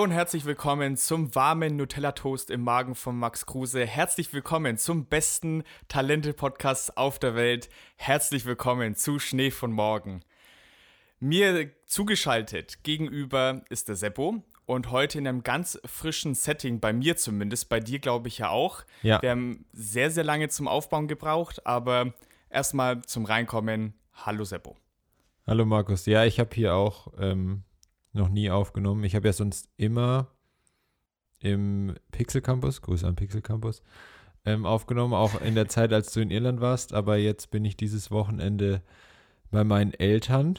Hallo und herzlich willkommen zum warmen Nutella-Toast im Magen von Max Kruse. Herzlich willkommen zum besten Talente-Podcast auf der Welt. Herzlich willkommen zu Schnee von morgen. Mir zugeschaltet gegenüber ist der Seppo und heute in einem ganz frischen Setting, bei mir zumindest, bei dir glaube ich ja auch. Ja. Wir haben sehr, sehr lange zum Aufbauen gebraucht, aber erstmal zum Reinkommen. Hallo Seppo. Hallo Markus. Ja, ich habe hier auch ähm, noch nie aufgenommen. Ich habe ja sonst immer im Pixel Campus, Grüße an Pixel Campus, ähm, aufgenommen, auch in der Zeit, als du in Irland warst. Aber jetzt bin ich dieses Wochenende bei meinen Eltern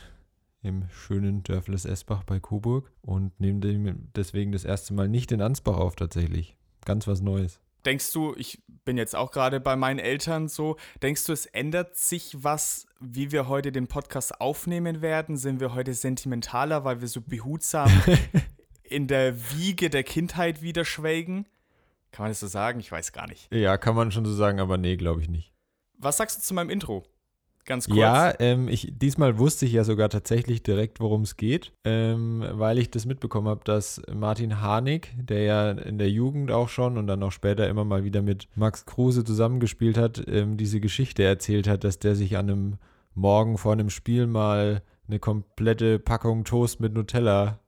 im schönen Dörfles Esbach bei Coburg und nehme deswegen das erste Mal nicht in Ansbach auf tatsächlich. Ganz was Neues. Denkst du, ich bin jetzt auch gerade bei meinen Eltern so, denkst du, es ändert sich was, wie wir heute den Podcast aufnehmen werden? Sind wir heute sentimentaler, weil wir so behutsam in der Wiege der Kindheit wieder schwelgen? Kann man das so sagen? Ich weiß gar nicht. Ja, kann man schon so sagen, aber nee, glaube ich nicht. Was sagst du zu meinem Intro? Ganz kurz. Ja, ähm, ich, diesmal wusste ich ja sogar tatsächlich direkt, worum es geht, ähm, weil ich das mitbekommen habe, dass Martin Harnik, der ja in der Jugend auch schon und dann auch später immer mal wieder mit Max Kruse zusammengespielt hat, ähm, diese Geschichte erzählt hat, dass der sich an einem Morgen vor einem Spiel mal eine komplette Packung Toast mit Nutella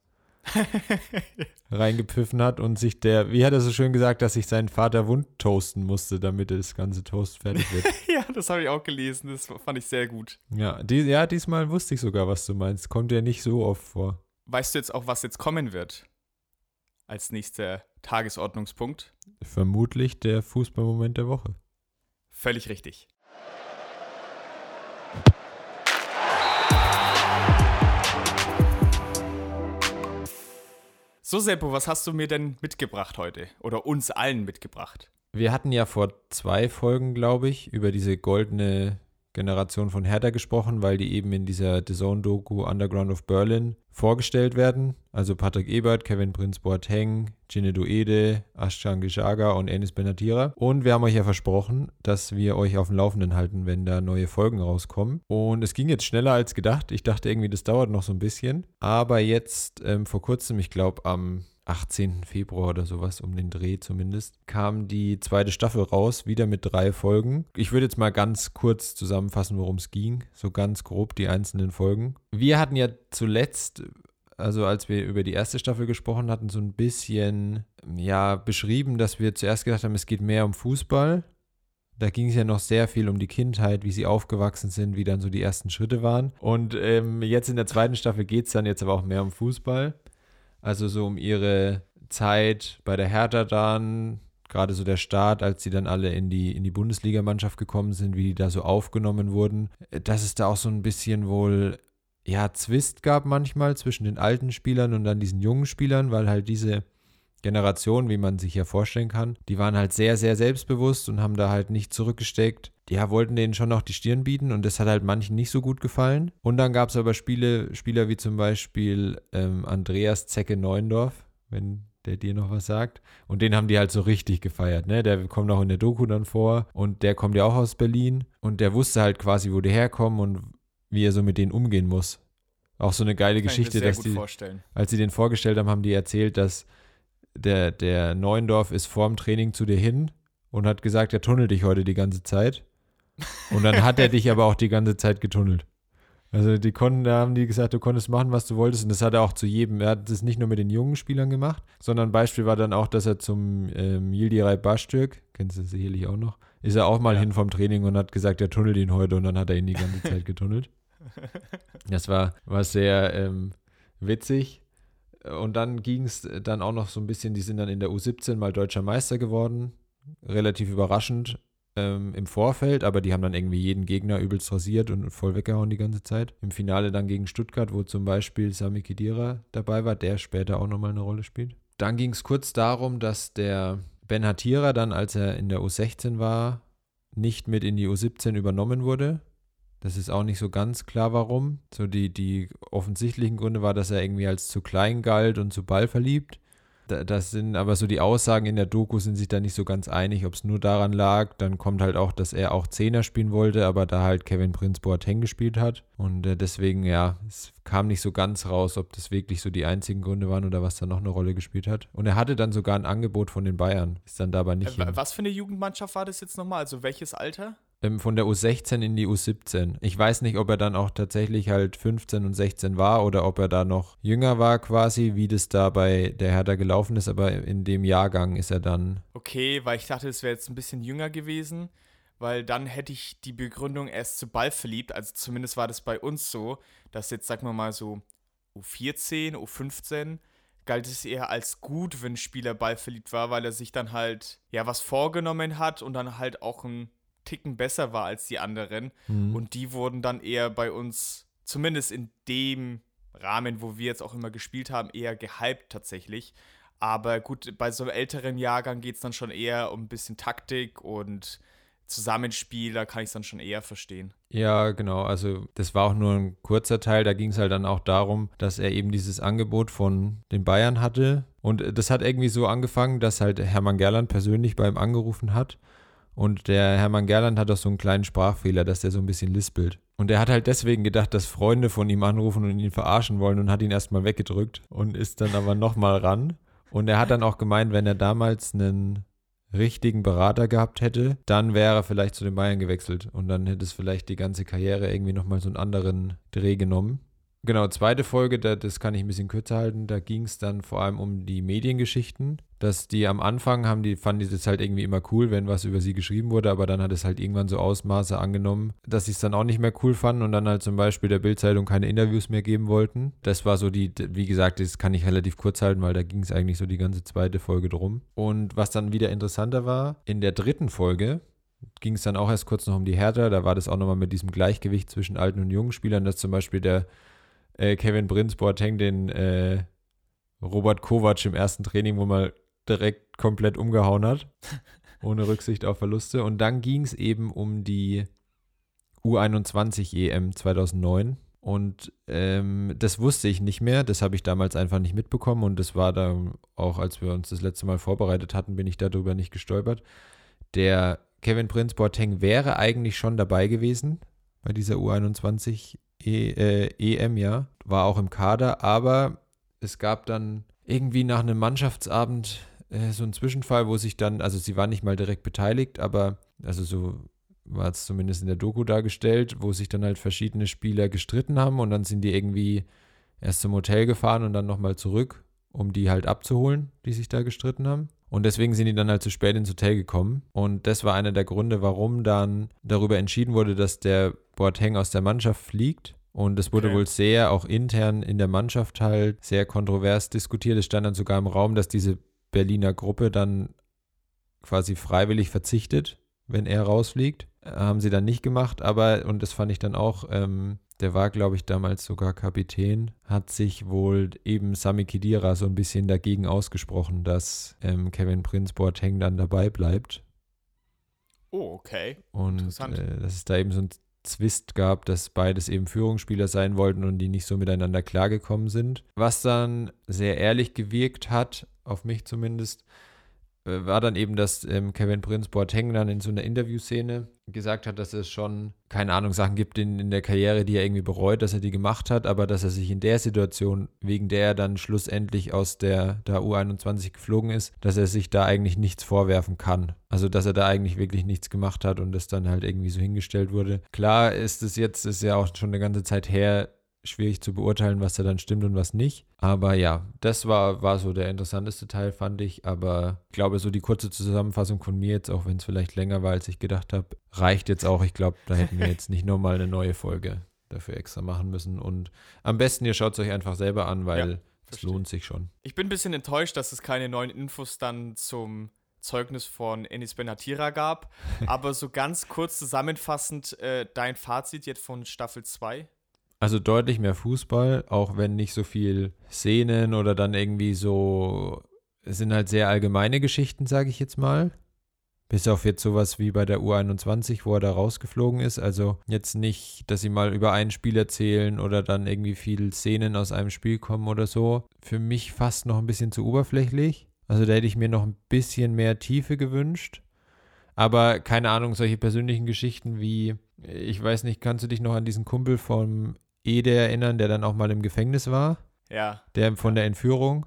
reingepfiffen hat und sich der, wie hat er so schön gesagt, dass sich sein Vater wund toasten musste, damit das ganze Toast fertig wird. ja, das habe ich auch gelesen. Das fand ich sehr gut. Ja, die, ja, diesmal wusste ich sogar, was du meinst. Kommt ja nicht so oft vor. Weißt du jetzt auch, was jetzt kommen wird? Als nächster Tagesordnungspunkt? Vermutlich der Fußballmoment der Woche. Völlig richtig. So, Seppo, was hast du mir denn mitgebracht heute? Oder uns allen mitgebracht? Wir hatten ja vor zwei Folgen, glaube ich, über diese goldene Generation von Hertha gesprochen, weil die eben in dieser The Zone-Doku Underground of Berlin vorgestellt werden. Also Patrick Ebert, Kevin Prinz Boateng, Ginedo Ede, Ashkan Gishaga und Enis Benatira. Und wir haben euch ja versprochen, dass wir euch auf dem Laufenden halten, wenn da neue Folgen rauskommen. Und es ging jetzt schneller als gedacht. Ich dachte irgendwie, das dauert noch so ein bisschen. Aber jetzt ähm, vor kurzem, ich glaube am 18. Februar oder sowas, um den Dreh zumindest, kam die zweite Staffel raus, wieder mit drei Folgen. Ich würde jetzt mal ganz kurz zusammenfassen, worum es ging, so ganz grob die einzelnen Folgen. Wir hatten ja zuletzt, also als wir über die erste Staffel gesprochen hatten, so ein bisschen, ja, beschrieben, dass wir zuerst gedacht haben, es geht mehr um Fußball. Da ging es ja noch sehr viel um die Kindheit, wie sie aufgewachsen sind, wie dann so die ersten Schritte waren. Und ähm, jetzt in der zweiten Staffel geht es dann jetzt aber auch mehr um Fußball. Also so um ihre Zeit bei der Hertha dann, gerade so der Start, als sie dann alle in die, in die Bundesligamannschaft gekommen sind, wie die da so aufgenommen wurden, dass es da auch so ein bisschen wohl, ja, Zwist gab manchmal zwischen den alten Spielern und dann diesen jungen Spielern, weil halt diese Generation, wie man sich ja vorstellen kann, die waren halt sehr, sehr selbstbewusst und haben da halt nicht zurückgesteckt. Ja, wollten denen schon noch die Stirn bieten und das hat halt manchen nicht so gut gefallen. Und dann gab es aber Spiele, Spieler wie zum Beispiel ähm, Andreas Zecke Neuendorf, wenn der dir noch was sagt. Und den haben die halt so richtig gefeiert, ne? Der kommt auch in der Doku dann vor und der kommt ja auch aus Berlin und der wusste halt quasi, wo die herkommen und wie er so mit denen umgehen muss. Auch so eine geile Kann Geschichte, dass gut die, vorstellen. als sie den vorgestellt haben, haben die erzählt, dass der, der Neuendorf ist vorm Training zu dir hin und hat gesagt, er tunnelt dich heute die ganze Zeit. Und dann hat er dich aber auch die ganze Zeit getunnelt. Also die konnten, da haben die gesagt, du konntest machen, was du wolltest. Und das hat er auch zu jedem. Er hat das nicht nur mit den jungen Spielern gemacht, sondern ein Beispiel war dann auch, dass er zum ähm, Yildiray Bastürk, kennst du sicherlich auch noch, ist er auch mal Ja. hin vom Training und hat gesagt, er tunnelt ihn heute und dann hat er ihn die ganze Zeit getunnelt. Das war, war sehr ähm, witzig. Und dann ging es dann auch noch so ein bisschen, die sind dann in der U17 mal deutscher Meister geworden. Relativ überraschend ähm, im Vorfeld, aber die haben dann irgendwie jeden Gegner übelst rasiert und voll weggehauen die ganze Zeit. Im Finale dann gegen Stuttgart, wo zum Beispiel Sami Khedira dabei war, der später auch nochmal eine Rolle spielt. Dann ging es kurz darum, dass der Ben Hatira dann, als er in der U16 war, nicht mit in die U17 übernommen wurde. Das ist auch nicht so ganz klar, warum. So die, die offensichtlichen Gründe war, dass er irgendwie als zu klein galt und zu ballverliebt. Das sind aber so die Aussagen in der Doku sind sich da nicht so ganz einig, ob es nur daran lag. Dann kommt halt auch, dass er auch Zehner spielen wollte, aber da halt Kevin Prince Boateng gespielt hat. Und äh, deswegen, ja, es kam nicht so ganz raus, ob das wirklich so die einzigen Gründe waren oder was da noch eine Rolle gespielt hat. Und er hatte dann sogar ein Angebot von den Bayern, ist dann dabei nicht. Äh, was für eine Jugendmannschaft war das jetzt nochmal? Also welches Alter? Ähm, von der U16 in die U17. Ich weiß nicht, ob er dann auch tatsächlich halt 15 und 16 war oder ob er da noch jünger war quasi, wie das da bei der Hertha gelaufen ist, aber in dem Jahrgang ist er dann. Okay, weil ich dachte, es wäre jetzt ein bisschen jünger gewesen, weil dann hätte ich die Begründung erst zu Ball verliebt, also zumindest war das bei uns so, dass jetzt, sagen wir mal so U14, U15 galt es eher als gut, wenn ein Spieler ballverliebt war, weil er sich dann halt ja was vorgenommen hat und dann halt auch ein Ticken besser war als die anderen. Mhm. Und die wurden dann eher bei uns, zumindest in dem Rahmen, wo wir jetzt auch immer gespielt haben, eher gehypt tatsächlich. Aber gut, bei so einem älteren Jahrgang geht es dann schon eher um ein bisschen Taktik und Zusammenspiel, da kann ich es dann schon eher verstehen. Ja, genau. Also das war auch nur ein kurzer Teil. Da ging es halt dann auch darum, dass er eben dieses Angebot von den Bayern hatte. Und das hat irgendwie so angefangen, dass halt Hermann Gerland persönlich bei ihm angerufen hat und der Hermann Gerland hat auch so einen kleinen Sprachfehler, dass der so ein bisschen lispelt. Und er hat halt deswegen gedacht, dass Freunde von ihm anrufen und ihn verarschen wollen und hat ihn erstmal weggedrückt und ist dann aber nochmal ran. Und er hat dann auch gemeint, wenn er damals einen richtigen Berater gehabt hätte, dann wäre er vielleicht zu den Bayern gewechselt und dann hätte es vielleicht die ganze Karriere irgendwie nochmal so einen anderen Dreh genommen. Genau, zweite Folge, das kann ich ein bisschen kürzer halten. Da ging es dann vor allem um die Mediengeschichten. Dass die am Anfang haben, die fanden die das halt irgendwie immer cool, wenn was über sie geschrieben wurde, aber dann hat es halt irgendwann so Ausmaße angenommen, dass sie es dann auch nicht mehr cool fanden und dann halt zum Beispiel der Bildzeitung keine Interviews mehr geben wollten. Das war so die, wie gesagt, das kann ich relativ kurz halten, weil da ging es eigentlich so die ganze zweite Folge drum. Und was dann wieder interessanter war, in der dritten Folge, ging es dann auch erst kurz noch um die Hertha. Da war das auch nochmal mit diesem Gleichgewicht zwischen alten und jungen Spielern, dass zum Beispiel der äh, Kevin Prinz Boateng den äh, Robert Kovac im ersten Training, wo man direkt komplett umgehauen hat, ohne Rücksicht auf Verluste. Und dann ging es eben um die U21 EM 2009. Und ähm, das wusste ich nicht mehr, das habe ich damals einfach nicht mitbekommen und das war dann auch, als wir uns das letzte Mal vorbereitet hatten, bin ich darüber nicht gestolpert. Der Kevin Prinz Boateng wäre eigentlich schon dabei gewesen bei dieser U21 e, äh, EM, ja, war auch im Kader, aber es gab dann irgendwie nach einem Mannschaftsabend äh, so einen Zwischenfall, wo sich dann, also sie war nicht mal direkt beteiligt, aber also so war es zumindest in der Doku dargestellt, wo sich dann halt verschiedene Spieler gestritten haben und dann sind die irgendwie erst zum Hotel gefahren und dann nochmal zurück, um die halt abzuholen, die sich da gestritten haben. Und deswegen sind die dann halt zu spät ins Hotel gekommen. Und das war einer der Gründe, warum dann darüber entschieden wurde, dass der Boateng aus der Mannschaft fliegt. Und es wurde okay. wohl sehr, auch intern in der Mannschaft halt, sehr kontrovers diskutiert. Es stand dann sogar im Raum, dass diese Berliner Gruppe dann quasi freiwillig verzichtet, wenn er rausfliegt. Haben sie dann nicht gemacht, aber, und das fand ich dann auch ähm, der war, glaube ich, damals sogar Kapitän, hat sich wohl eben Sami Khedira so ein bisschen dagegen ausgesprochen, dass ähm, Kevin Prince Boateng dann dabei bleibt. Oh, okay. Und äh, dass es da eben so ein Zwist gab, dass beides eben Führungsspieler sein wollten und die nicht so miteinander klargekommen sind. Was dann sehr ehrlich gewirkt hat, auf mich zumindest, war dann eben, dass ähm, Kevin Prince Boateng dann in so einer Interviewszene gesagt hat, dass es schon, keine Ahnung, Sachen gibt in, in der Karriere, die er irgendwie bereut, dass er die gemacht hat, aber dass er sich in der Situation, wegen der er dann schlussendlich aus der, der U21 geflogen ist, dass er sich da eigentlich nichts vorwerfen kann. Also, dass er da eigentlich wirklich nichts gemacht hat und das dann halt irgendwie so hingestellt wurde. Klar ist es jetzt, ist ja auch schon eine ganze Zeit her, schwierig zu beurteilen, was da dann stimmt und was nicht. Aber ja, das war, war so der interessanteste Teil, fand ich. Aber ich glaube, so die kurze Zusammenfassung von mir jetzt, auch wenn es vielleicht länger war, als ich gedacht habe, reicht jetzt auch. Ich glaube, da hätten wir jetzt nicht nochmal eine neue Folge dafür extra machen müssen. Und am besten, ihr schaut es euch einfach selber an, weil ja, es lohnt sich schon. Ich bin ein bisschen enttäuscht, dass es keine neuen Infos dann zum Zeugnis von Enis Benatira gab. Aber so ganz kurz zusammenfassend, äh, dein Fazit jetzt von Staffel 2? Also deutlich mehr Fußball, auch wenn nicht so viel Szenen oder dann irgendwie so, es sind halt sehr allgemeine Geschichten, sage ich jetzt mal. Bis auf jetzt sowas wie bei der U21, wo er da rausgeflogen ist. Also jetzt nicht, dass sie mal über ein Spiel erzählen oder dann irgendwie viele Szenen aus einem Spiel kommen oder so. Für mich fast noch ein bisschen zu oberflächlich. Also da hätte ich mir noch ein bisschen mehr Tiefe gewünscht. Aber keine Ahnung, solche persönlichen Geschichten wie, ich weiß nicht, kannst du dich noch an diesen Kumpel vom Ede erinnern, der dann auch mal im Gefängnis war? Ja. Der von der Entführung.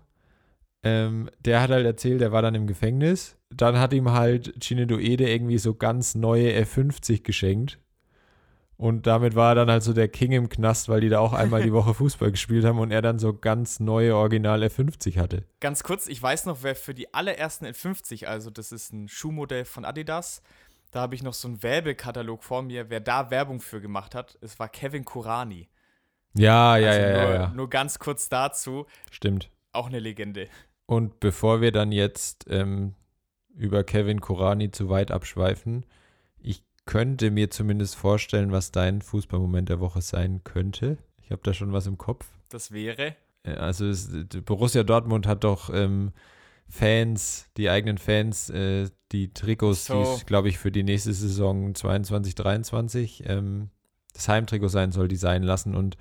Ähm, der hat halt erzählt, der war dann im Gefängnis. Dann hat ihm halt Chinedo Ede irgendwie so ganz neue F50 geschenkt. Und damit war er dann halt so der King im Knast, weil die da auch einmal die Woche Fußball gespielt haben und er dann so ganz neue Original F50 hatte. Ganz kurz, ich weiß noch, wer für die allerersten F50, also das ist ein Schuhmodell von Adidas, da habe ich noch so einen Werbekatalog vor mir, wer da Werbung für gemacht hat. Es war Kevin Kurani. Ja, ja, also ja, nur, ja, ja. Nur ganz kurz dazu, Stimmt. auch eine Legende. Und bevor wir dann jetzt ähm, über Kevin Korani zu weit abschweifen, ich könnte mir zumindest vorstellen, was dein Fußballmoment der Woche sein könnte. Ich habe da schon was im Kopf. Das wäre. Äh, Also es, Borussia Dortmund hat doch ähm, Fans, die eigenen Fans, äh, die Trikots, So. die glaube ich, für die nächste Saison 22, 23 ähm, das Heimtrikot sein soll, designen lassen. Und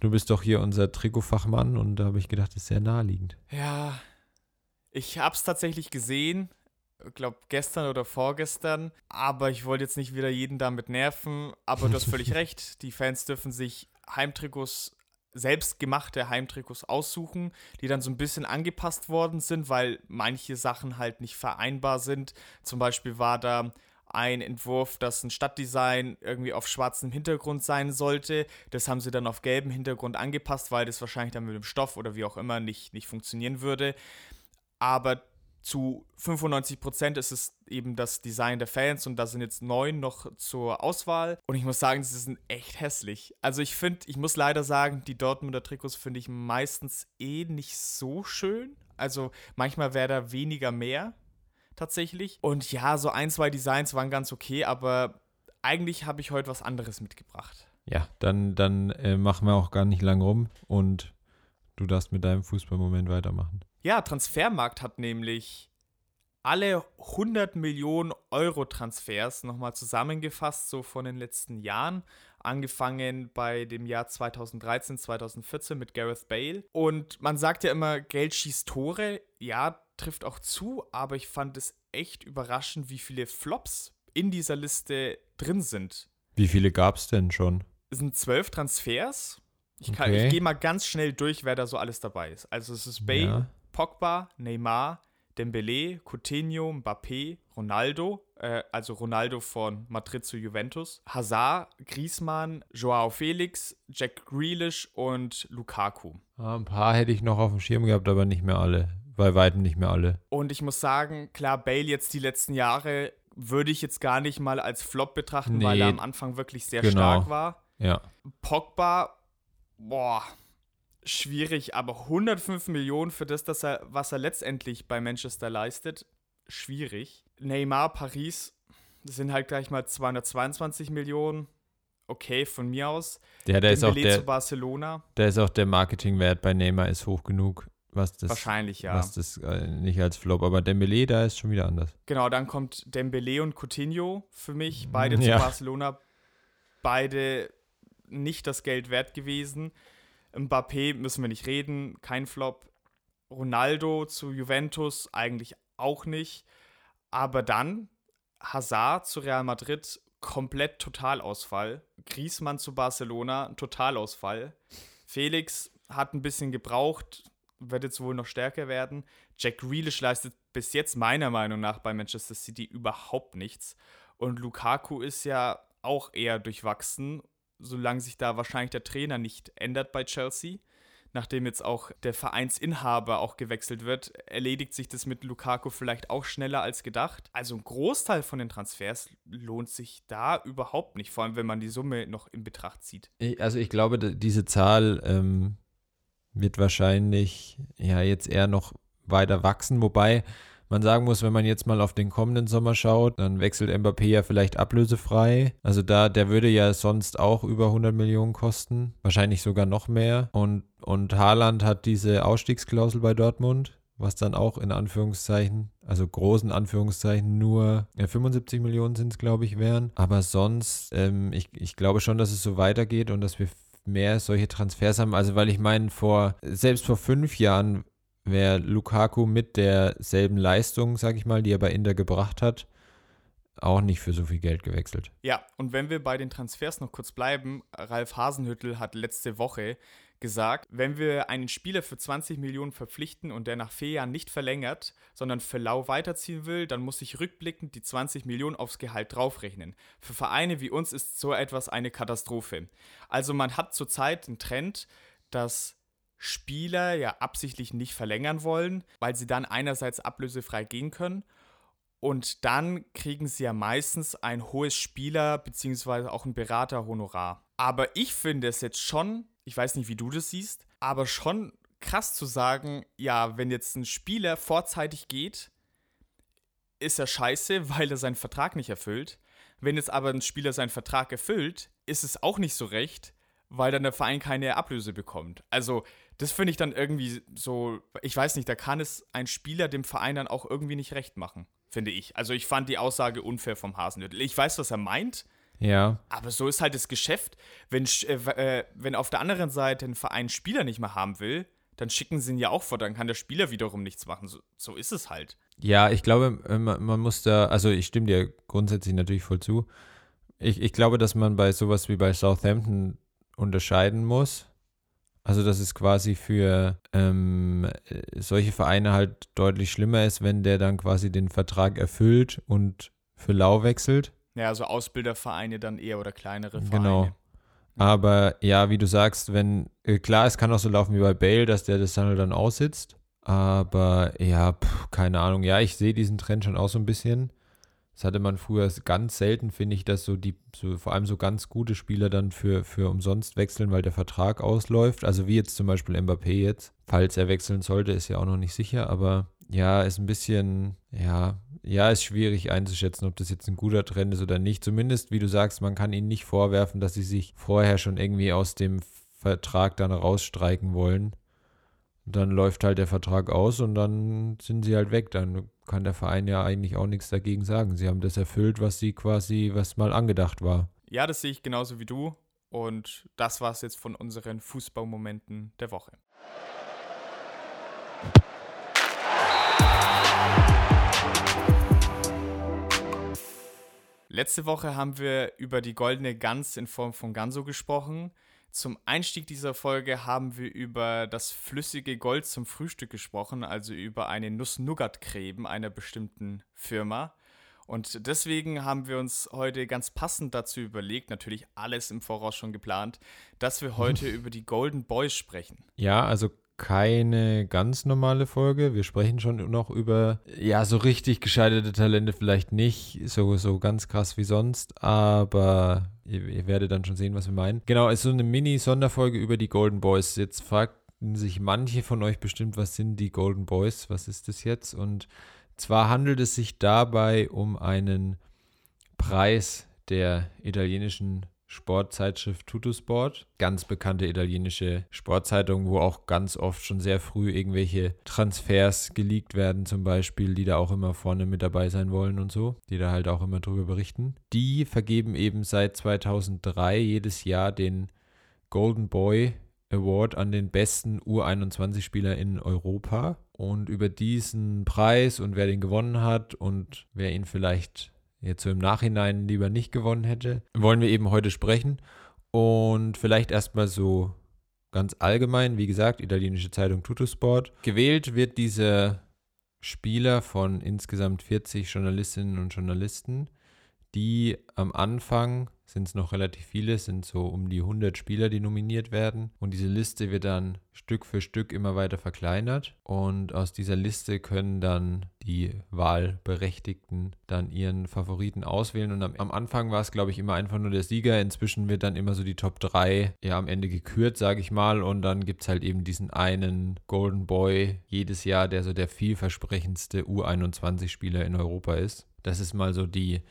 du bist doch hier unser Trikotfachmann und da habe ich gedacht, das ist sehr naheliegend. Ja, ich habe es tatsächlich gesehen, ich glaube gestern oder vorgestern, aber ich wollte jetzt nicht wieder jeden damit nerven, aber du hast völlig recht, die Fans dürfen sich Heimtrikots, selbstgemachte Heimtrikots aussuchen, die dann so ein bisschen angepasst worden sind, weil manche Sachen halt nicht vereinbar sind. Zum Beispiel war da ein Entwurf, dass ein Stadtdesign irgendwie auf schwarzem Hintergrund sein sollte. Das haben sie dann auf gelbem Hintergrund angepasst, weil das wahrscheinlich dann mit dem Stoff oder wie auch immer nicht, nicht funktionieren würde. Aber zu 95% ist es eben das Design der Fans und da sind jetzt neun noch zur Auswahl. Und ich muss sagen, sie sind echt hässlich. Also ich finde, ich muss leider sagen, die Dortmunder Trikots finde ich meistens eh nicht so schön. Also manchmal wäre da weniger mehr tatsächlich. Und ja, so ein, zwei Designs waren ganz okay, aber eigentlich habe ich heute was anderes mitgebracht. Ja, dann, dann äh, machen wir auch gar nicht lang rum und du darfst mit deinem Fußballmoment weitermachen. Ja, Transfermarkt hat nämlich alle 100 Millionen Euro Transfers nochmal zusammengefasst, so von den letzten Jahren. Angefangen bei dem Jahr 2013, 2014 mit Gareth Bale. Und man sagt ja immer, Geld schießt Tore. Ja, trifft auch zu, aber ich fand es echt überraschend, wie viele Flops in dieser Liste drin sind. Wie viele gab es denn schon? Es sind zwölf Transfers. Ich, kann- Okay. ich gehe mal ganz schnell durch, wer da so alles dabei ist. Also es ist Bale, Ja. Pogba, Neymar, Dembele, Coutinho, Mbappé, Ronaldo, äh, also Ronaldo von Madrid zu Juventus, Hazard, Griezmann, Joao Felix, Jack Grealish und Lukaku. Ah, ein paar hätte ich noch auf dem Schirm gehabt, aber nicht mehr alle. Bei weitem nicht mehr alle. Und ich muss sagen, klar, Bale jetzt die letzten Jahre würde ich jetzt gar nicht mal als Flop betrachten, weil Nee. er am Anfang wirklich sehr Genau. stark war. Ja. Pogba, boah, schwierig, aber 105 Millionen für das, dass er, was er letztendlich bei Manchester leistet, schwierig. Neymar, Paris, das sind halt gleich mal 222 Millionen. Okay, von mir aus. Der, der, ist auch Dembele zu der, Barcelona, der ist auch der Marketingwert bei Neymar ist hoch genug, was das, wahrscheinlich ja. was das äh, nicht als Flop, aber Dembele, da ist schon wieder anders. Genau, dann kommt Dembele und Coutinho für mich, beide Ja. zu Barcelona. Beide nicht das Geld wert gewesen. Mbappé müssen wir nicht reden, kein Flop. Ronaldo zu Juventus eigentlich auch nicht. Aber dann Hazard zu Real Madrid, komplett Totalausfall. Griezmann zu Barcelona, Totalausfall. Felix hat ein bisschen gebraucht, wird jetzt wohl noch stärker werden. Jack Grealish leistet bis jetzt meiner Meinung nach bei Manchester City überhaupt nichts. Und Lukaku ist ja auch eher durchwachsen, solange sich da wahrscheinlich der Trainer nicht ändert bei Chelsea. Nachdem jetzt auch der Vereinsinhaber auch gewechselt wird, erledigt sich das mit Lukaku vielleicht auch schneller als gedacht. Also ein Großteil von den Transfers lohnt sich da überhaupt nicht, vor allem wenn man die Summe noch in Betracht zieht. Also ich glaube, diese Zahl ähm, wird wahrscheinlich ja jetzt eher noch weiter wachsen, wobei man sagen muss, wenn man jetzt mal auf den kommenden Sommer schaut, dann wechselt Mbappé ja vielleicht ablösefrei. Also da, der würde ja sonst auch über 100 Millionen kosten, wahrscheinlich sogar noch mehr. Und, und Haaland hat diese Ausstiegsklausel bei Dortmund. was dann auch in Anführungszeichen, also großen Anführungszeichen, nur ja, 75 Millionen sind es, glaube ich, wären. Aber sonst, ähm, ich, ich glaube schon, dass es so weitergeht und dass wir mehr solche Transfers haben. Also, weil ich meine, vor, selbst vor fünf Jahren wäre Lukaku mit derselben Leistung, sag ich mal, die er bei Inter gebracht hat, auch nicht für so viel Geld gewechselt. Ja, und wenn wir bei den Transfers noch kurz bleiben, Ralf Hasenhüttel hat letzte Woche gesagt, wenn wir einen Spieler für 20 Millionen verpflichten und der nach vier Jahren nicht verlängert, sondern für lau weiterziehen will, dann muss ich rückblickend die 20 Millionen aufs Gehalt draufrechnen. Für Vereine wie uns ist so etwas eine Katastrophe. Also man hat zurzeit einen Trend, dass Spieler ja absichtlich nicht verlängern wollen, weil sie dann einerseits ablösefrei gehen können und dann kriegen sie ja meistens ein hohes Spieler- bzw. auch ein Beraterhonorar. Aber ich finde es jetzt schon ich weiß nicht, wie du das siehst, aber schon krass zu sagen, ja, wenn jetzt ein Spieler vorzeitig geht, ist er scheiße, weil er seinen Vertrag nicht erfüllt. Wenn jetzt aber ein Spieler seinen Vertrag erfüllt, ist es auch nicht so recht, weil dann der Verein keine Ablöse bekommt. Also, das finde ich dann irgendwie so, ich weiß nicht, da kann es ein Spieler dem Verein dann auch irgendwie nicht recht machen, finde ich. Also, ich fand die Aussage unfair vom Hasenhüttel. Ich weiß, was er meint, ja. Aber so ist halt das Geschäft. Wenn, äh, äh, wenn auf der anderen Seite ein Verein Spieler nicht mehr haben will, dann schicken sie ihn ja auch vor, dann kann der Spieler wiederum nichts machen. So, so ist es halt. Ja, ich glaube, äh, man, man, muss da, also ich stimme dir grundsätzlich natürlich voll zu. Ich, ich glaube, dass man bei sowas wie bei Southampton unterscheiden muss. Also, dass es quasi für ähm, solche Vereine halt deutlich schlimmer ist, wenn der dann quasi den Vertrag erfüllt und für lau wechselt. Ja, so Ausbildervereine dann eher oder kleinere Vereine. Genau. Aber ja, wie du sagst, wenn, äh, klar, es kann auch so laufen wie bei Bale, dass der das dann aussitzt. Aber ja, pff, keine Ahnung. Ja, ich sehe diesen Trend schon auch so ein bisschen. Das hatte man früher ganz selten, finde ich, dass so die, so, vor allem so ganz gute Spieler dann für, für umsonst wechseln, weil der Vertrag ausläuft. Also wie jetzt zum Beispiel Mbappé jetzt. Falls er wechseln sollte, ist ja auch noch nicht sicher, aber ja, ist ein bisschen, ja, ja, ist schwierig einzuschätzen, ob das jetzt ein guter Trend ist oder nicht. Zumindest, wie du sagst, man kann ihnen nicht vorwerfen, dass sie sich vorher schon irgendwie aus dem Vertrag dann rausstreiken wollen. Dann läuft halt der Vertrag aus und dann sind sie halt weg. Dann kann der Verein ja eigentlich auch nichts dagegen sagen. Sie haben das erfüllt, was sie quasi, was mal angedacht war. Ja, das sehe ich genauso wie du. Und das war es jetzt von unseren Fußballmomenten der Woche. Letzte Woche haben wir über die goldene Gans in Form von Ganso gesprochen. Zum Einstieg dieser Folge haben wir über das flüssige Gold zum Frühstück gesprochen, also über eine Nuss-Nougat-Creme einer bestimmten Firma. Und deswegen haben wir uns heute ganz passend dazu überlegt, natürlich alles im Voraus schon geplant, dass wir heute über die Golden Boys sprechen. Ja, also keine ganz normale Folge. Wir sprechen schon noch über, ja, so richtig gescheiterte Talente vielleicht nicht, so, so ganz krass wie sonst, aber ihr, ihr werdet dann schon sehen, was wir meinen. Genau, ist so eine Mini-Sonderfolge über die Golden Boys. Jetzt fragten sich manche von euch bestimmt, was sind die Golden Boys? Was ist das jetzt? Und zwar handelt es sich dabei um einen Preis der italienischen Sportzeitschrift Tutusport, ganz bekannte italienische Sportzeitung, wo auch ganz oft schon sehr früh irgendwelche Transfers geleakt werden, zum Beispiel, die da auch immer vorne mit dabei sein wollen und so, die da halt auch immer drüber berichten. Die vergeben eben seit 2003 jedes Jahr den Golden Boy Award an den besten U21-Spieler in Europa. Und über diesen Preis und wer den gewonnen hat und wer ihn vielleicht jetzt so im Nachhinein lieber nicht gewonnen hätte, wollen wir eben heute sprechen. Und vielleicht erstmal so ganz allgemein, wie gesagt, italienische Zeitung Tutosport. Gewählt wird dieser Spieler von insgesamt 40 Journalistinnen und Journalisten, die am Anfang sind es noch relativ viele, sind so um die 100 Spieler, die nominiert werden. Und diese Liste wird dann Stück für Stück immer weiter verkleinert. Und aus dieser Liste können dann die Wahlberechtigten dann ihren Favoriten auswählen. Und am, am Anfang war es, glaube ich, immer einfach nur der Sieger. Inzwischen wird dann immer so die Top 3 ja am Ende gekürt, sage ich mal. Und dann gibt es halt eben diesen einen Golden Boy jedes Jahr, der so der vielversprechendste U21-Spieler in Europa ist. Das ist mal so die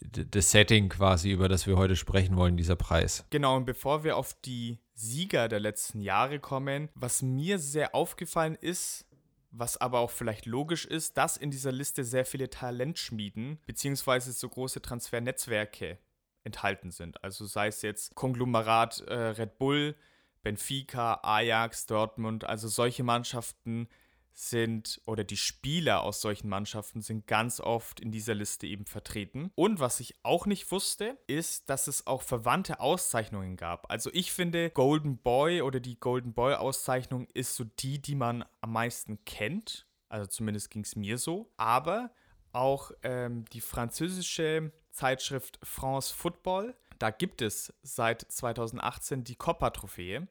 das Setting quasi, über das wir heute sprechen wollen, dieser Preis. Genau, und bevor wir auf die Sieger der letzten Jahre kommen, was mir sehr aufgefallen ist, was aber auch vielleicht logisch ist, dass in dieser Liste sehr viele Talentschmieden bzw. so große Transfernetzwerke enthalten sind. Also sei es jetzt Konglomerat äh, Red Bull, Benfica, Ajax, Dortmund, also solche Mannschaften sind oder die Spieler aus solchen Mannschaften sind ganz oft in dieser Liste eben vertreten. Und was ich auch nicht wusste, ist, dass es auch verwandte Auszeichnungen gab. Also ich finde Golden Boy oder die Golden Boy Auszeichnung ist so die, die man am meisten kennt. Also zumindest ging es mir so. Aber auch ähm, die französische Zeitschrift France Football, da gibt es seit 2018 die Copa-Trophäe.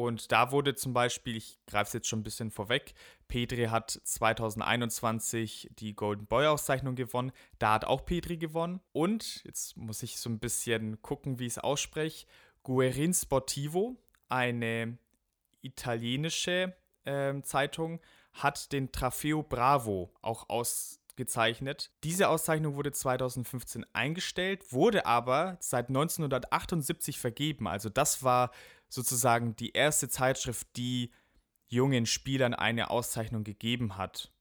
Und da wurde zum Beispiel, ich greife es jetzt schon ein bisschen vorweg, Petri hat 2021 die Golden Boy Auszeichnung gewonnen. Da hat auch Petri gewonnen. Und jetzt muss ich so ein bisschen gucken, wie ich es ausspreche. Guerin Sportivo, eine italienische äh, Zeitung, hat den Trofeo Bravo auch ausgezeichnet. Diese Auszeichnung wurde 2015 eingestellt, wurde aber seit 1978 vergeben. Also das war sozusagen die erste Zeitschrift, die jungen Spielern eine Auszeichnung gegeben hat.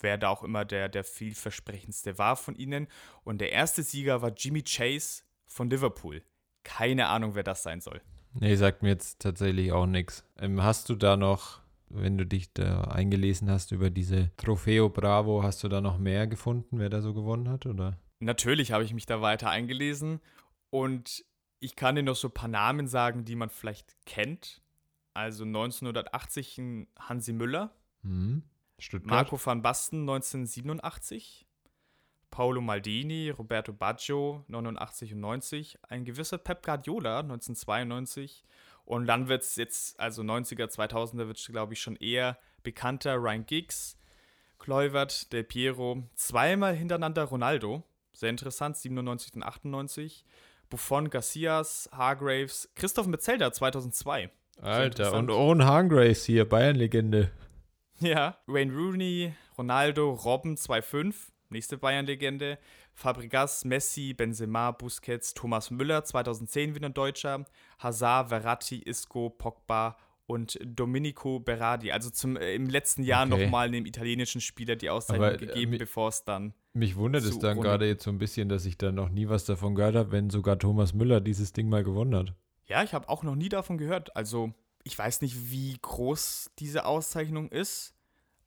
Wer da auch immer der, der vielversprechendste war von ihnen. Und der erste Sieger war Jimmy Chase von Liverpool. Keine Ahnung, wer das sein soll. Nee, sagt mir jetzt tatsächlich auch nichts. Ähm, hast du da noch, wenn du dich da eingelesen hast über diese Trofeo Bravo, hast du da noch mehr gefunden, wer da so gewonnen hat, oder? Natürlich habe ich mich da weiter eingelesen und ich kann dir noch so ein paar Namen sagen, die man vielleicht kennt. Also 1980 ein Hansi Müller. Mhm. Marco van Basten 1987. Paolo Maldini, Roberto Baggio 89 und 90. Ein gewisser Pep Guardiola 1992. Und dann wird es jetzt, also 90er, 2000er wird es, glaube ich, schon eher bekannter. Ryan Giggs, Kluivert, Del Piero. Zweimal hintereinander Ronaldo. Sehr interessant, 97 und 98. Buffon, Garcias, Hargraves, Christoph Metzelder 2002. Alter, und Owen Hargraves hier, Bayern-Legende. Ja, Wayne Rooney, Ronaldo, Robben 2.5, nächste Bayern-Legende. Fabregas, Messi, Benzema, Busquets, Thomas Müller 2010 wieder ein Deutscher. Hazard, Verratti, Isco, Pogba und Domenico Berardi. Also zum, äh, im letzten Jahr okay. nochmal einem italienischen Spieler die Auszeichnung Aber, äh, gegeben, bevor es dann. Mich wundert es dann gerade jetzt so ein bisschen, dass ich da noch nie was davon gehört habe, wenn sogar Thomas Müller dieses Ding mal gewonnen hat. Ja, ich habe auch noch nie davon gehört. Also, ich weiß nicht, wie groß diese Auszeichnung ist,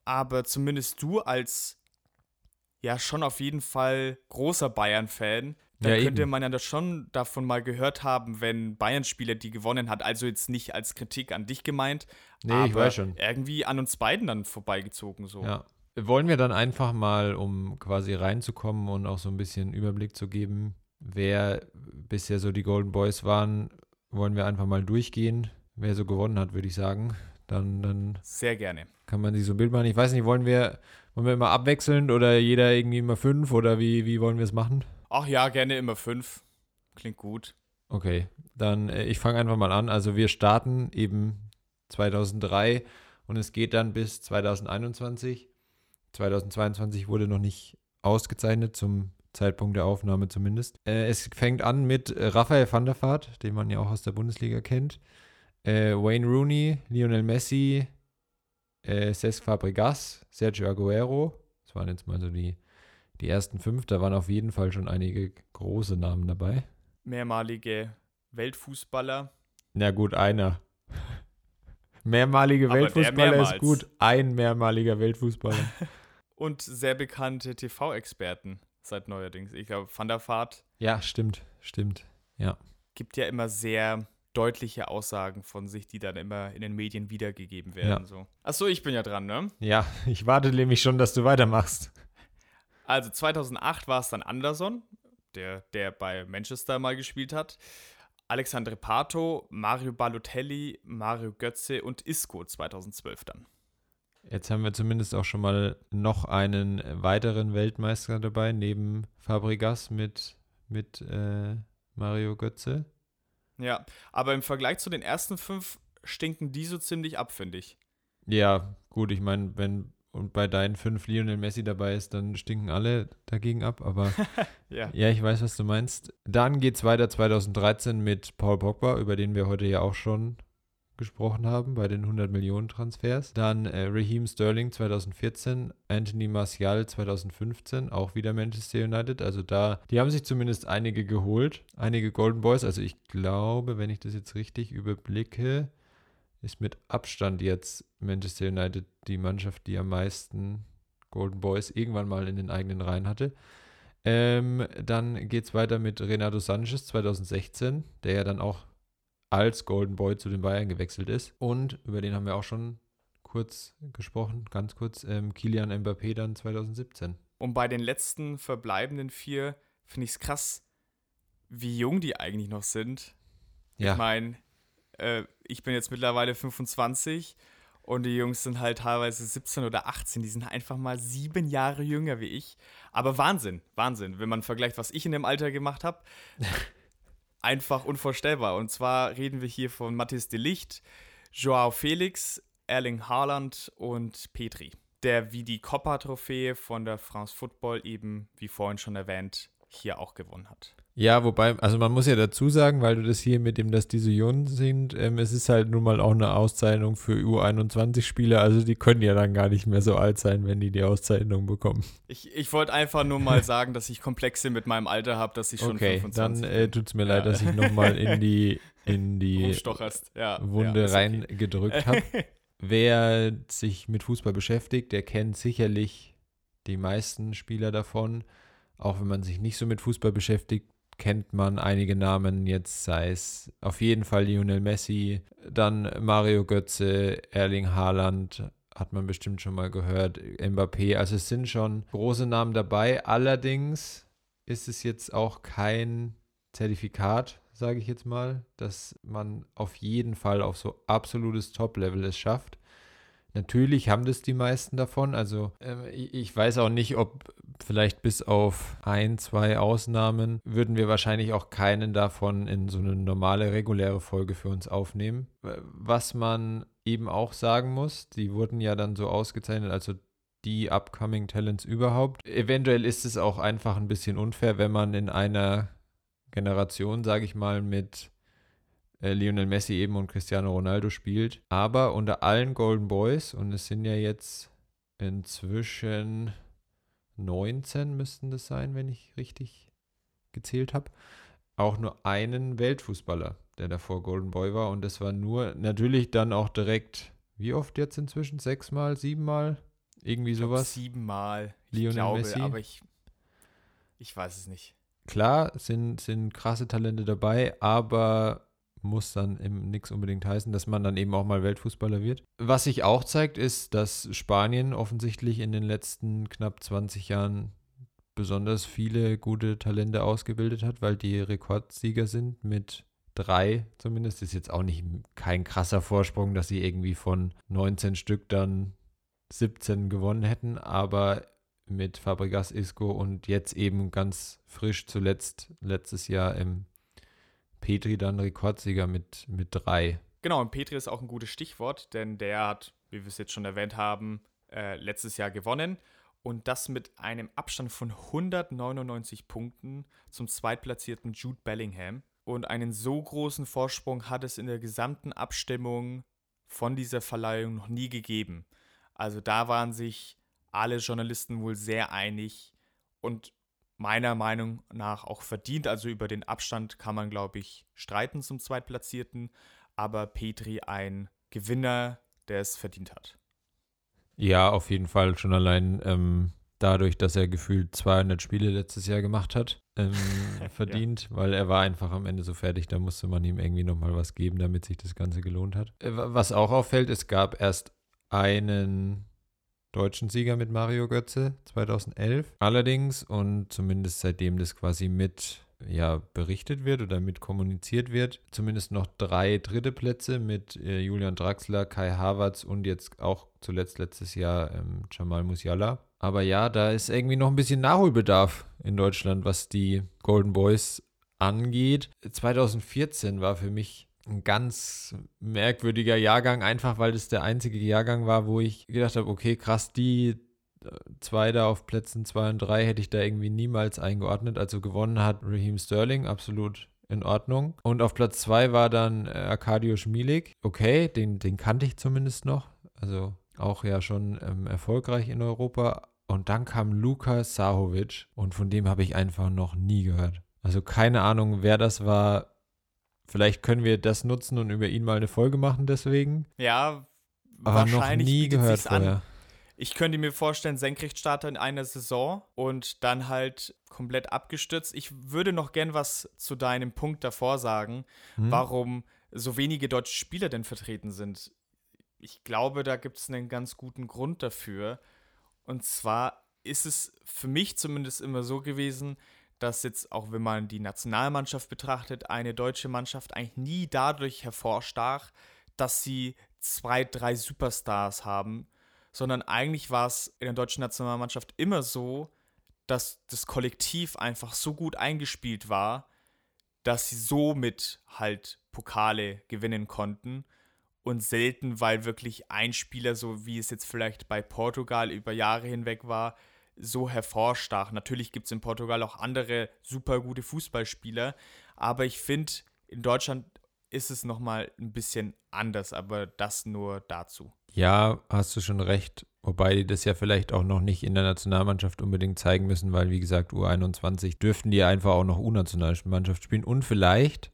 aber zumindest du als ja schon auf jeden Fall großer Bayern-Fan da ja, könnte eben. man ja das schon davon mal gehört haben, wenn Bayern-Spieler die gewonnen hat. Also jetzt nicht als Kritik an dich gemeint, nee, aber ich weiß schon. irgendwie an uns beiden dann vorbeigezogen. So. Ja. Wollen wir dann einfach mal, um quasi reinzukommen und auch so ein bisschen Überblick zu geben, wer bisher so die Golden Boys waren, wollen wir einfach mal durchgehen, wer so gewonnen hat, würde ich sagen. Dann, dann Sehr gerne. Kann man sich so ein Bild machen. Ich weiß nicht, wollen wir, wollen wir immer abwechselnd oder jeder irgendwie immer fünf oder wie, wie wollen wir es machen? Ach ja, gerne immer fünf. Klingt gut. Okay, dann äh, ich fange einfach mal an. Also wir starten eben 2003 und es geht dann bis 2021. 2022 wurde noch nicht ausgezeichnet, zum Zeitpunkt der Aufnahme zumindest. Äh, es fängt an mit äh, Raphael van der Vaart, den man ja auch aus der Bundesliga kennt. Äh, Wayne Rooney, Lionel Messi, äh, Cesc Fabregas, Sergio Aguero. Das waren jetzt mal so die die ersten fünf, da waren auf jeden Fall schon einige große Namen dabei. Mehrmalige Weltfußballer. Na gut, einer. Mehrmalige Weltfußballer ist gut. Ein mehrmaliger Weltfußballer. Und sehr bekannte TV-Experten seit neuerdings. Ich glaube, Van der Vaart. Ja, stimmt, stimmt. Ja. Gibt ja immer sehr deutliche Aussagen von sich, die dann immer in den Medien wiedergegeben werden. Ja. So. Achso, ich bin ja dran, ne? Ja, ich warte nämlich schon, dass du weitermachst. Also 2008 war es dann Anderson, der, der bei Manchester mal gespielt hat. Alexandre Pato, Mario Balotelli, Mario Götze und Isco 2012 dann. Jetzt haben wir zumindest auch schon mal noch einen weiteren Weltmeister dabei, neben Fabregas mit, mit äh, Mario Götze. Ja, aber im Vergleich zu den ersten fünf stinken die so ziemlich ab, finde ich. Ja, gut, ich meine, wenn und bei deinen fünf Lionel Messi dabei ist, dann stinken alle dagegen ab. Aber ja. ja, ich weiß, was du meinst. Dann geht es weiter 2013 mit Paul Pogba, über den wir heute ja auch schon gesprochen haben bei den 100 Millionen Transfers. Dann äh, Raheem Sterling 2014, Anthony Martial 2015, auch wieder Manchester United. Also da, die haben sich zumindest einige geholt, einige Golden Boys. Also ich glaube, wenn ich das jetzt richtig überblicke, ist mit Abstand jetzt Manchester United die Mannschaft, die am meisten Golden Boys irgendwann mal in den eigenen Reihen hatte. Ähm, dann geht es weiter mit Renato Sanchez 2016, der ja dann auch als Golden Boy zu den Bayern gewechselt ist. Und über den haben wir auch schon kurz gesprochen, ganz kurz, ähm, Kilian Mbappé dann 2017. Und bei den letzten verbleibenden vier finde ich es krass, wie jung die eigentlich noch sind. Ja. Ich meine, äh, ich bin jetzt mittlerweile 25 und die Jungs sind halt teilweise 17 oder 18. Die sind einfach mal sieben Jahre jünger wie ich. Aber Wahnsinn, Wahnsinn, wenn man vergleicht, was ich in dem Alter gemacht habe. einfach unvorstellbar. Und zwar reden wir hier von Mathis de Licht, Joao Felix, Erling Haaland und Petri, der wie die Copa-Trophäe von der France Football eben, wie vorhin schon erwähnt, hier auch gewonnen hat. Ja, wobei, also man muss ja dazu sagen, weil du das hier mit dem, dass die so jung sind, ähm, es ist halt nun mal auch eine Auszeichnung für U21-Spieler, also die können ja dann gar nicht mehr so alt sein, wenn die die Auszeichnung bekommen. Ich, ich wollte einfach nur mal sagen, dass ich Komplexe mit meinem Alter habe, dass ich schon okay, 25 dann äh, tut es mir ja. leid, dass ich nochmal in die, in die ja, Wunde ja, reingedrückt okay. habe. Wer sich mit Fußball beschäftigt, der kennt sicherlich die meisten Spieler davon. Auch wenn man sich nicht so mit Fußball beschäftigt, kennt man einige Namen, jetzt sei es auf jeden Fall Lionel Messi, dann Mario Götze, Erling Haaland, hat man bestimmt schon mal gehört, Mbappé, also es sind schon große Namen dabei. Allerdings ist es jetzt auch kein Zertifikat, sage ich jetzt mal, dass man auf jeden Fall auf so absolutes Top-Level es schafft. Natürlich haben das die meisten davon. Also äh, ich weiß auch nicht, ob vielleicht bis auf ein, zwei Ausnahmen würden wir wahrscheinlich auch keinen davon in so eine normale, reguläre Folge für uns aufnehmen. Was man eben auch sagen muss, die wurden ja dann so ausgezeichnet, also die Upcoming Talents überhaupt. Eventuell ist es auch einfach ein bisschen unfair, wenn man in einer Generation, sage ich mal, mit äh, Lionel Messi eben und Cristiano Ronaldo spielt. Aber unter allen Golden Boys, und es sind ja jetzt inzwischen 19 müssten das sein, wenn ich richtig gezählt habe, auch nur einen Weltfußballer, der davor Golden Boy war. Und das war nur natürlich dann auch direkt, wie oft jetzt inzwischen? Sechsmal, siebenmal? Irgendwie ich sowas? Siebenmal. Ich Lionel glaube, Messi. aber ich, ich weiß es nicht. Klar, sind, sind krasse Talente dabei, aber muss dann nichts unbedingt heißen, dass man dann eben auch mal Weltfußballer wird. Was sich auch zeigt, ist, dass Spanien offensichtlich in den letzten knapp 20 Jahren besonders viele gute Talente ausgebildet hat, weil die Rekordsieger sind mit drei zumindest. Ist jetzt auch nicht kein krasser Vorsprung, dass sie irgendwie von 19 Stück dann 17 gewonnen hätten, aber mit Fabregas Isco und jetzt eben ganz frisch zuletzt letztes Jahr im Petri dann Rekordsieger mit, mit drei. Genau, und Petri ist auch ein gutes Stichwort, denn der hat, wie wir es jetzt schon erwähnt haben, äh, letztes Jahr gewonnen. Und das mit einem Abstand von 199 Punkten zum zweitplatzierten Jude Bellingham. Und einen so großen Vorsprung hat es in der gesamten Abstimmung von dieser Verleihung noch nie gegeben. Also da waren sich alle Journalisten wohl sehr einig. Und meiner Meinung nach auch verdient. Also über den Abstand kann man, glaube ich, streiten zum Zweitplatzierten. Aber Petri ein Gewinner, der es verdient hat. Ja, auf jeden Fall. Schon allein ähm, dadurch, dass er gefühlt 200 Spiele letztes Jahr gemacht hat, ähm, verdient, ja. weil er war einfach am Ende so fertig. Da musste man ihm irgendwie nochmal was geben, damit sich das Ganze gelohnt hat. Äh, was auch auffällt, es gab erst einen deutschen Sieger mit Mario Götze 2011. Allerdings, und zumindest seitdem das quasi mit ja, berichtet wird oder mit kommuniziert wird, zumindest noch drei dritte Plätze mit äh, Julian Draxler, Kai Havertz und jetzt auch zuletzt letztes Jahr ähm, Jamal Musiala. Aber ja, da ist irgendwie noch ein bisschen Nachholbedarf in Deutschland, was die Golden Boys angeht. 2014 war für mich ein ganz merkwürdiger Jahrgang, einfach weil das der einzige Jahrgang war, wo ich gedacht habe, okay, krass, die äh, zwei da auf Plätzen zwei und drei hätte ich da irgendwie niemals eingeordnet. Also gewonnen hat Raheem Sterling, absolut in Ordnung. Und auf Platz 2 war dann äh, Arkadiusz Milik. Okay, den, den kannte ich zumindest noch. Also auch ja schon ähm, erfolgreich in Europa. Und dann kam Luka Sahovic und von dem habe ich einfach noch nie gehört. Also keine Ahnung, wer das war. Vielleicht können wir das nutzen und über ihn mal eine Folge machen deswegen. Ja, aber wahrscheinlich noch nie gehört vorher. An. Ich könnte mir vorstellen, Senkrechtstarter in einer Saison und dann halt komplett abgestürzt. Ich würde noch gern was zu deinem Punkt davor sagen, hm? warum so wenige deutsche Spieler denn vertreten sind. Ich glaube, da gibt es einen ganz guten Grund dafür. Und zwar ist es für mich zumindest immer so gewesen, dass jetzt, auch wenn man die Nationalmannschaft betrachtet, eine deutsche Mannschaft eigentlich nie dadurch hervorstach, dass sie zwei, drei Superstars haben, sondern eigentlich war es in der deutschen Nationalmannschaft immer so, dass das Kollektiv einfach so gut eingespielt war, dass sie somit halt Pokale gewinnen konnten und selten, weil wirklich ein Spieler, so wie es jetzt vielleicht bei Portugal über Jahre hinweg war, so hervorstach. Natürlich gibt es in Portugal auch andere super gute Fußballspieler, aber ich finde, in Deutschland ist es nochmal ein bisschen anders, aber das nur dazu. Ja, hast du schon recht. Wobei die das ja vielleicht auch noch nicht in der Nationalmannschaft unbedingt zeigen müssen, weil, wie gesagt, U21 dürften die einfach auch noch U-Nationalmannschaft spielen. Und vielleicht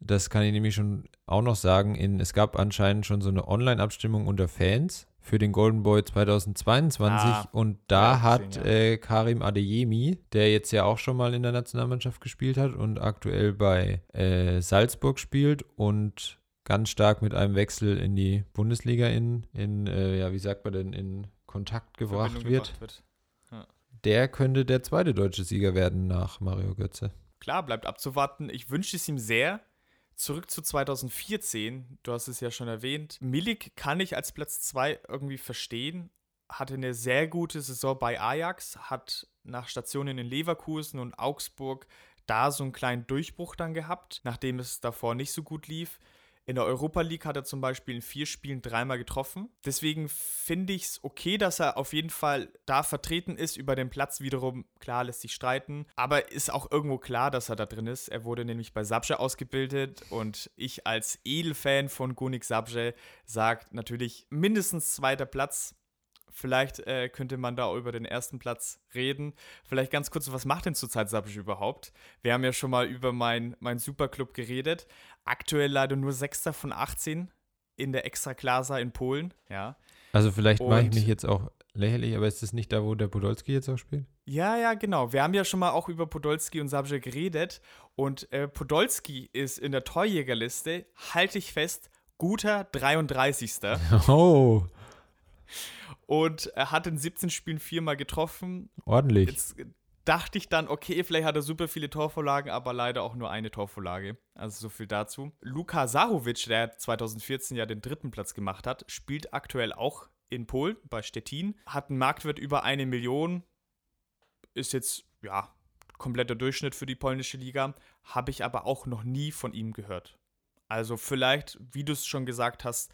das kann ich nämlich schon auch noch sagen. In, es gab anscheinend schon so eine Online-Abstimmung unter Fans für den Golden Boy 2022 ah, und da hat ja. äh, Karim Adeyemi, der jetzt ja auch schon mal in der Nationalmannschaft gespielt hat und aktuell bei äh, Salzburg spielt und ganz stark mit einem Wechsel in die Bundesliga in, in äh, ja, wie sagt man denn, in Kontakt gebracht wird. wird. Ja. Der könnte der zweite deutsche Sieger werden nach Mario Götze. Klar, bleibt abzuwarten. Ich wünsche es ihm sehr. Zurück zu 2014, du hast es ja schon erwähnt. Milik kann ich als Platz 2 irgendwie verstehen. Hatte eine sehr gute Saison bei Ajax, hat nach Stationen in Leverkusen und Augsburg da so einen kleinen Durchbruch dann gehabt, nachdem es davor nicht so gut lief. In der Europa League hat er zum Beispiel in vier Spielen dreimal getroffen. Deswegen finde ich es okay, dass er auf jeden Fall da vertreten ist. Über den Platz wiederum, klar, lässt sich streiten. Aber ist auch irgendwo klar, dass er da drin ist. Er wurde nämlich bei Sabje ausgebildet und ich als Edelfan von Gunik Sabje sagt natürlich mindestens zweiter Platz. Vielleicht äh, könnte man da auch über den ersten Platz reden. Vielleicht ganz kurz, was macht denn zurzeit Sabic überhaupt? Wir haben ja schon mal über meinen mein Superclub geredet. Aktuell leider nur Sechster von 18 in der Extraklasa in Polen. Ja. Also vielleicht mache ich mich jetzt auch lächerlich, aber ist das nicht da, wo der Podolski jetzt auch spielt? Ja, ja, genau. Wir haben ja schon mal auch über Podolski und Sabic geredet. Und äh, Podolski ist in der Torjägerliste, halte ich fest, guter 33. Oh und er hat in 17 Spielen viermal getroffen. Ordentlich. Jetzt dachte ich dann, okay, vielleicht hat er super viele Torvorlagen, aber leider auch nur eine Torvorlage. Also so viel dazu. Luka Sahovic, der 2014 ja den dritten Platz gemacht hat, spielt aktuell auch in Polen bei Stettin, hat einen Marktwert über eine Million, ist jetzt, ja, kompletter Durchschnitt für die polnische Liga, habe ich aber auch noch nie von ihm gehört. Also vielleicht, wie du es schon gesagt hast,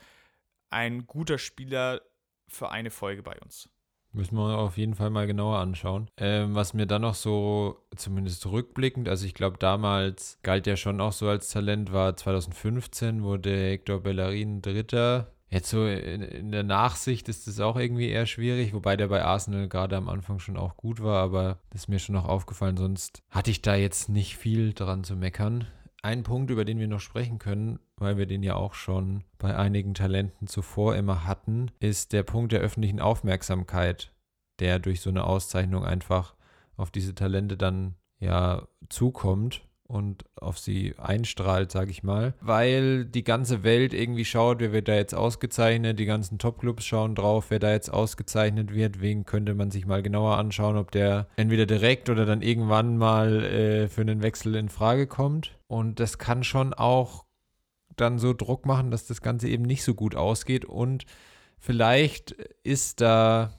ein guter Spieler, für eine Folge bei uns. Müssen wir auf jeden Fall mal genauer anschauen. Ähm, was mir dann noch so, zumindest rückblickend, also ich glaube, damals galt ja schon auch so als Talent, war 2015, wurde Hector Bellerin Dritter. Jetzt so in, in der Nachsicht ist es auch irgendwie eher schwierig, wobei der bei Arsenal gerade am Anfang schon auch gut war, aber das ist mir schon noch aufgefallen, sonst hatte ich da jetzt nicht viel dran zu meckern. Ein Punkt, über den wir noch sprechen können, weil wir den ja auch schon bei einigen Talenten zuvor immer hatten, ist der Punkt der öffentlichen Aufmerksamkeit, der durch so eine Auszeichnung einfach auf diese Talente dann ja zukommt und auf sie einstrahlt, sage ich mal, weil die ganze Welt irgendwie schaut, wer wird da jetzt ausgezeichnet, die ganzen Topclubs schauen drauf, wer da jetzt ausgezeichnet wird, wen könnte man sich mal genauer anschauen, ob der entweder direkt oder dann irgendwann mal äh, für einen Wechsel in Frage kommt. Und das kann schon auch dann so Druck machen, dass das Ganze eben nicht so gut ausgeht und vielleicht ist da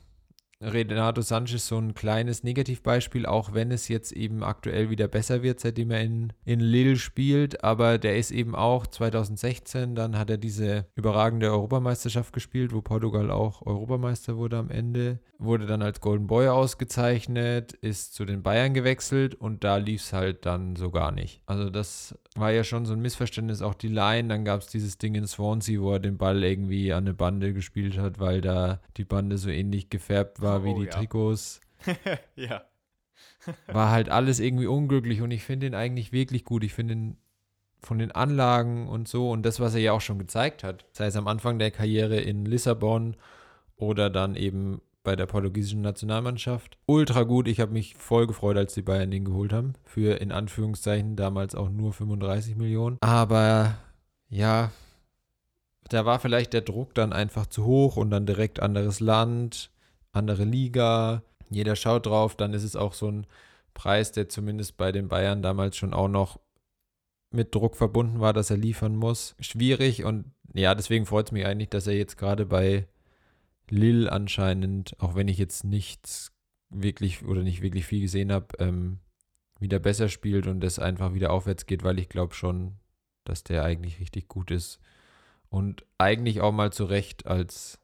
Renato Sanchez so ein kleines Negativbeispiel, auch wenn es jetzt eben aktuell wieder besser wird, seitdem er in, in Lille spielt. Aber der ist eben auch 2016, dann hat er diese überragende Europameisterschaft gespielt, wo Portugal auch Europameister wurde am Ende. Wurde dann als Golden Boy ausgezeichnet, ist zu den Bayern gewechselt und da lief es halt dann so gar nicht. Also das war ja schon so ein Missverständnis, auch die Line. Dann gab es dieses Ding in Swansea, wo er den Ball irgendwie an eine Bande gespielt hat, weil da die Bande so ähnlich gefärbt war oh, wie die ja. Trikots. ja. war halt alles irgendwie unglücklich und ich finde ihn eigentlich wirklich gut. Ich finde ihn von den Anlagen und so und das, was er ja auch schon gezeigt hat, sei es am Anfang der Karriere in Lissabon oder dann eben bei der portugiesischen Nationalmannschaft. Ultra gut. Ich habe mich voll gefreut, als die Bayern den geholt haben. Für in Anführungszeichen damals auch nur 35 Millionen. Aber ja, da war vielleicht der Druck dann einfach zu hoch und dann direkt anderes Land, andere Liga. Jeder schaut drauf. Dann ist es auch so ein Preis, der zumindest bei den Bayern damals schon auch noch mit Druck verbunden war, dass er liefern muss. Schwierig und ja, deswegen freut es mich eigentlich, dass er jetzt gerade bei Lil anscheinend, auch wenn ich jetzt nichts wirklich oder nicht wirklich viel gesehen habe, ähm, wieder besser spielt und es einfach wieder aufwärts geht, weil ich glaube schon, dass der eigentlich richtig gut ist und eigentlich auch mal zu Recht als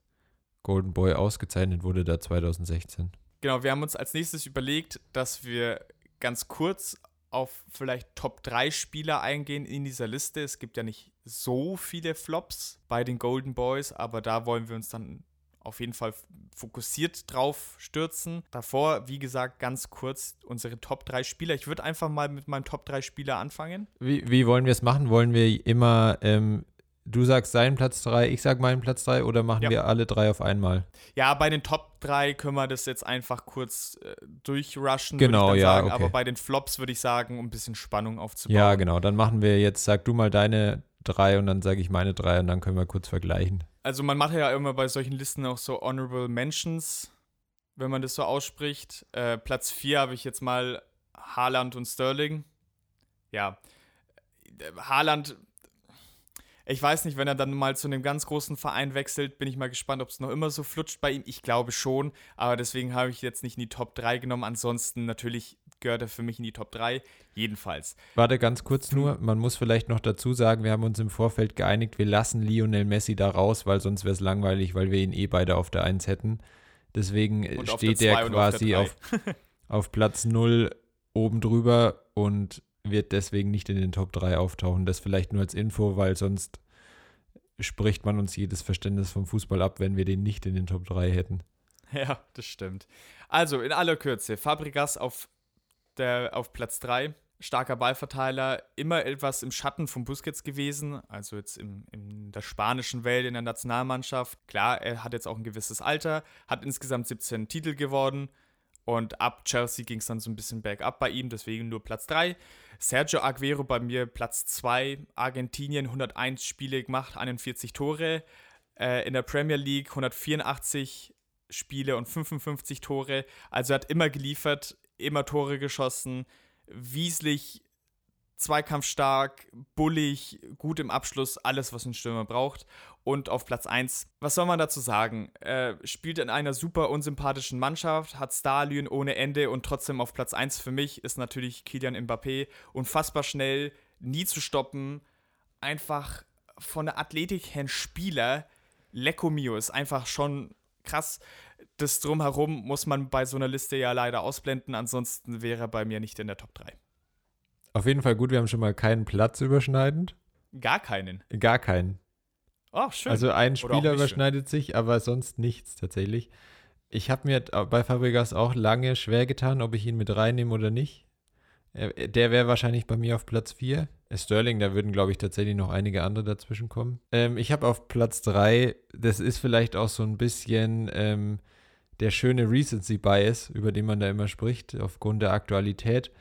Golden Boy ausgezeichnet wurde da 2016. Genau, wir haben uns als nächstes überlegt, dass wir ganz kurz auf vielleicht Top 3 Spieler eingehen in dieser Liste. Es gibt ja nicht so viele Flops bei den Golden Boys, aber da wollen wir uns dann auf jeden Fall fokussiert drauf stürzen. Davor, wie gesagt, ganz kurz unsere Top 3 Spieler. Ich würde einfach mal mit meinem Top 3 Spieler anfangen. Wie, wie wollen wir es machen? Wollen wir immer, ähm, du sagst seinen Platz 3, ich sag meinen Platz 3 oder machen ja. wir alle drei auf einmal? Ja, bei den Top 3 können wir das jetzt einfach kurz äh, durchrushen. Genau, ja. Sagen. Okay. Aber bei den Flops würde ich sagen, um ein bisschen Spannung aufzubauen. Ja, genau. Dann machen wir jetzt, sag du mal deine drei und dann sage ich meine drei und dann können wir kurz vergleichen. Also man macht ja immer bei solchen Listen auch so Honorable Mentions, wenn man das so ausspricht. Äh, Platz 4 habe ich jetzt mal Haaland und Sterling. Ja, Haaland, ich weiß nicht, wenn er dann mal zu einem ganz großen Verein wechselt, bin ich mal gespannt, ob es noch immer so flutscht bei ihm. Ich glaube schon, aber deswegen habe ich jetzt nicht in die Top 3 genommen. Ansonsten natürlich gehört er für mich in die Top 3. Jedenfalls. Warte ganz kurz nur, man muss vielleicht noch dazu sagen, wir haben uns im Vorfeld geeinigt, wir lassen Lionel Messi da raus, weil sonst wäre es langweilig, weil wir ihn eh beide auf der 1 hätten. Deswegen und steht der quasi auf, auf, auf Platz 0 oben drüber und wird deswegen nicht in den Top 3 auftauchen. Das vielleicht nur als Info, weil sonst spricht man uns jedes Verständnis vom Fußball ab, wenn wir den nicht in den Top 3 hätten. Ja, das stimmt. Also in aller Kürze, Fabregas auf der auf Platz 3. Starker Ballverteiler, immer etwas im Schatten von Busquets gewesen, also jetzt im, in der spanischen Welt, in der Nationalmannschaft. Klar, er hat jetzt auch ein gewisses Alter, hat insgesamt 17 Titel gewonnen und ab Chelsea ging es dann so ein bisschen bergab bei ihm, deswegen nur Platz 3. Sergio Aguero bei mir Platz 2, Argentinien 101 Spiele gemacht, 41 Tore. Äh, in der Premier League 184 Spiele und 55 Tore. Also er hat immer geliefert, immer Tore geschossen, wieslich, zweikampfstark, bullig, gut im Abschluss, alles, was ein Stürmer braucht. Und auf Platz 1, was soll man dazu sagen? Er spielt in einer super unsympathischen Mannschaft, hat Stalin ohne Ende und trotzdem auf Platz 1 für mich ist natürlich Kilian Mbappé. Unfassbar schnell, nie zu stoppen, einfach von der Athletik her ein Spieler. Lecco Mio ist einfach schon krass das drumherum muss man bei so einer Liste ja leider ausblenden, ansonsten wäre er bei mir nicht in der Top 3. Auf jeden Fall gut, wir haben schon mal keinen Platz überschneidend. Gar keinen. Gar keinen. Oh, schön. Also ein Spieler überschneidet schön. sich, aber sonst nichts tatsächlich. Ich habe mir bei Fabregas auch lange schwer getan, ob ich ihn mit reinnehme oder nicht. Der wäre wahrscheinlich bei mir auf Platz 4. Sterling, da würden, glaube ich, tatsächlich noch einige andere dazwischen kommen. Ähm, ich habe auf Platz 3, das ist vielleicht auch so ein bisschen ähm, der schöne Recency Bias, über den man da immer spricht, aufgrund der Aktualität,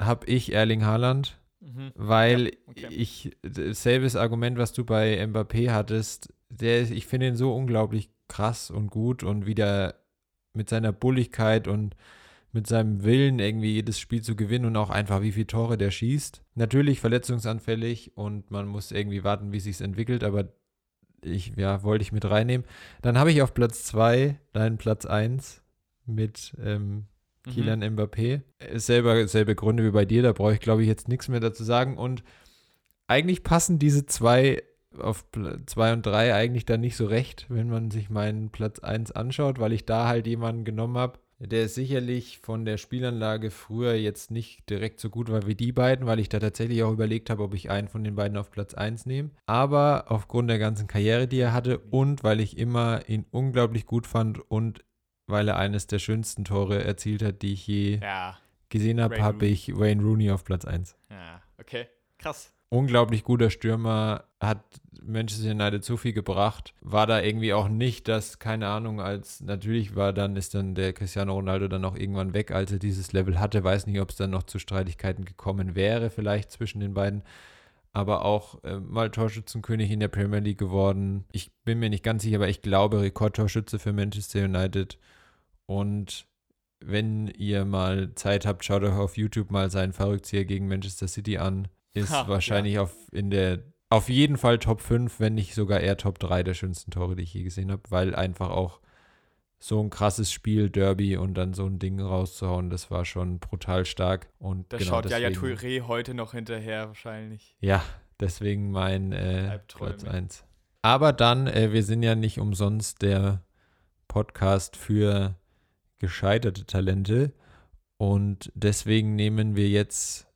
habe ich Erling Haaland, mhm. weil ja, okay. ich, selbes Argument, was du bei Mbappé hattest, der, ich finde ihn so unglaublich krass und gut und wieder mit seiner Bulligkeit und mit seinem Willen, irgendwie jedes Spiel zu gewinnen und auch einfach, wie viele Tore der schießt. Natürlich verletzungsanfällig und man muss irgendwie warten, wie sich entwickelt, aber ich, ja, wollte ich mit reinnehmen. Dann habe ich auf Platz 2 deinen Platz 1, mit ähm. Kylian mhm. Mbappé. Selber, selbe Gründe wie bei dir, da brauche ich, glaube ich, jetzt nichts mehr dazu sagen. Und eigentlich passen diese zwei auf 2 und 3 eigentlich dann nicht so recht, wenn man sich meinen Platz 1 anschaut, weil ich da halt jemanden genommen habe, der sicherlich von der Spielanlage früher jetzt nicht direkt so gut war wie die beiden, weil ich da tatsächlich auch überlegt habe, ob ich einen von den beiden auf Platz 1 nehme. Aber aufgrund der ganzen Karriere, die er hatte und weil ich immer ihn unglaublich gut fand und weil er eines der schönsten Tore erzielt hat, die ich je ja. gesehen habe, habe ich Wayne Rooney auf Platz 1. Ja, okay. Krass unglaublich guter Stürmer, hat Manchester United so viel gebracht, war da irgendwie auch nicht, dass, keine Ahnung, als natürlich war dann, ist dann der Cristiano Ronaldo dann auch irgendwann weg, als er dieses Level hatte, weiß nicht, ob es dann noch zu Streitigkeiten gekommen wäre, vielleicht zwischen den beiden, aber auch äh, mal Torschützenkönig in der Premier League geworden. Ich bin mir nicht ganz sicher, aber ich glaube, Rekordtorschütze für Manchester United. Und wenn ihr mal Zeit habt, schaut euch auf YouTube mal seinen Verrückzieher gegen Manchester City an ist ha, wahrscheinlich ja. auf, in der, auf jeden Fall Top 5, wenn nicht sogar eher Top 3 der schönsten Tore, die ich je gesehen habe, weil einfach auch so ein krasses Spiel, Derby und dann so ein Ding rauszuhauen, das war schon brutal stark. Und da genau schaut ja ja Touré heute noch hinterher wahrscheinlich. Ja, deswegen mein äh, Platz 1. Aber dann, äh, wir sind ja nicht umsonst der Podcast für gescheiterte Talente und deswegen nehmen wir jetzt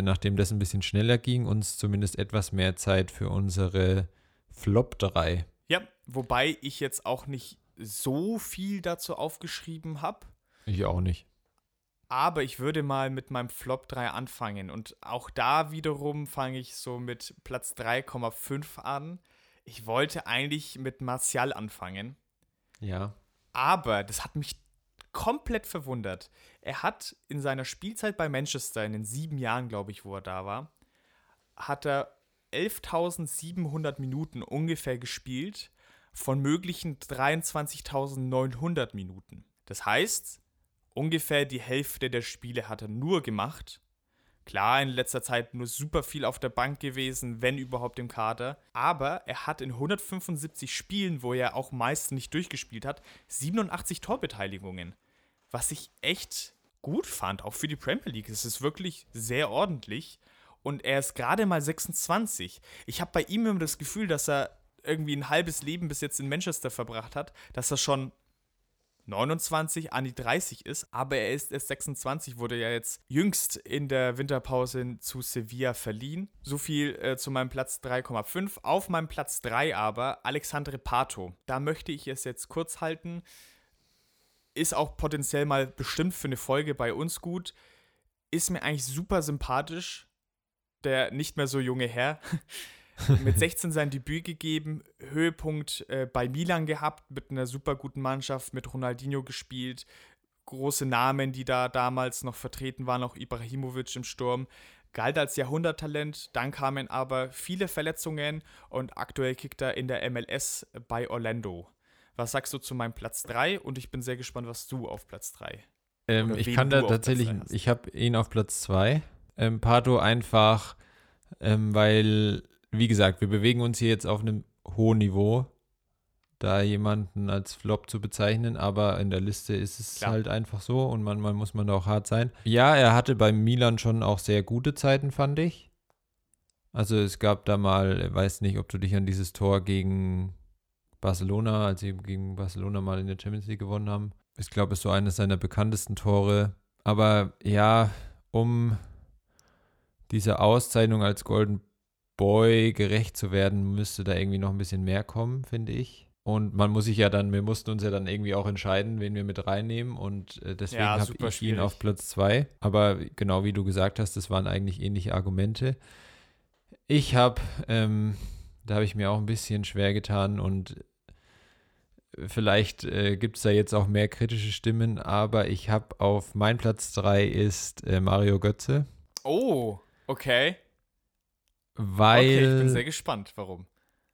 nachdem das ein bisschen schneller ging, uns zumindest etwas mehr Zeit für unsere Flop 3. Ja, wobei ich jetzt auch nicht so viel dazu aufgeschrieben habe. Ich auch nicht. Aber ich würde mal mit meinem Flop 3 anfangen. Und auch da wiederum fange ich so mit Platz 3,5 an. Ich wollte eigentlich mit Martial anfangen. Ja. Aber das hat mich komplett verwundert. Er hat in seiner Spielzeit bei Manchester, in den sieben Jahren, glaube ich, wo er da war, hat er 11.700 Minuten ungefähr gespielt von möglichen 23.900 Minuten. Das heißt, ungefähr die Hälfte der Spiele hat er nur gemacht Klar, in letzter Zeit nur super viel auf der Bank gewesen, wenn überhaupt im Kader. Aber er hat in 175 Spielen, wo er auch meist nicht durchgespielt hat, 87 Torbeteiligungen. Was ich echt gut fand, auch für die Premier League. Es ist wirklich sehr ordentlich. Und er ist gerade mal 26. Ich habe bei ihm immer das Gefühl, dass er irgendwie ein halbes Leben bis jetzt in Manchester verbracht hat, dass er schon 29 an die 30 ist, aber er ist erst 26, wurde ja jetzt jüngst in der Winterpause zu Sevilla verliehen. So viel äh, zu meinem Platz 3,5. Auf meinem Platz 3 aber Alexandre Pato. Da möchte ich es jetzt kurz halten. Ist auch potenziell mal bestimmt für eine Folge bei uns gut. Ist mir eigentlich super sympathisch. Der nicht mehr so junge Herr. mit 16 sein Debüt gegeben, Höhepunkt äh, bei Milan gehabt, mit einer super guten Mannschaft, mit Ronaldinho gespielt, große Namen, die da damals noch vertreten waren, auch Ibrahimovic im Sturm. Galt als Jahrhunderttalent, dann kamen aber viele Verletzungen und aktuell kickt er in der MLS bei Orlando. Was sagst du zu meinem Platz 3? Und ich bin sehr gespannt, was du auf Platz 3. Ähm, ich kann da tatsächlich, ich habe ihn auf Platz 2. Ähm, Pato einfach, ähm, weil wie gesagt, wir bewegen uns hier jetzt auf einem hohen Niveau, da jemanden als Flop zu bezeichnen, aber in der Liste ist es Klar. halt einfach so und manchmal muss man da auch hart sein. Ja, er hatte bei Milan schon auch sehr gute Zeiten, fand ich. Also es gab da mal, weiß nicht, ob du dich an dieses Tor gegen Barcelona, als sie gegen Barcelona mal in der Champions League gewonnen haben. Ich glaube, es ist so eines seiner bekanntesten Tore. Aber ja, um diese Auszeichnung als Golden Boy gerecht zu werden, müsste da irgendwie noch ein bisschen mehr kommen, finde ich. Und man muss sich ja dann, wir mussten uns ja dann irgendwie auch entscheiden, wen wir mit reinnehmen. Und äh, deswegen ja, habe ich schwierig. ihn auf Platz 2. Aber genau wie du gesagt hast, das waren eigentlich ähnliche Argumente. Ich habe, ähm, da habe ich mir auch ein bisschen schwer getan und vielleicht äh, gibt es da jetzt auch mehr kritische Stimmen, aber ich habe auf mein Platz 3 ist äh, Mario Götze. Oh, okay. Weil. Okay, ich bin sehr gespannt, warum.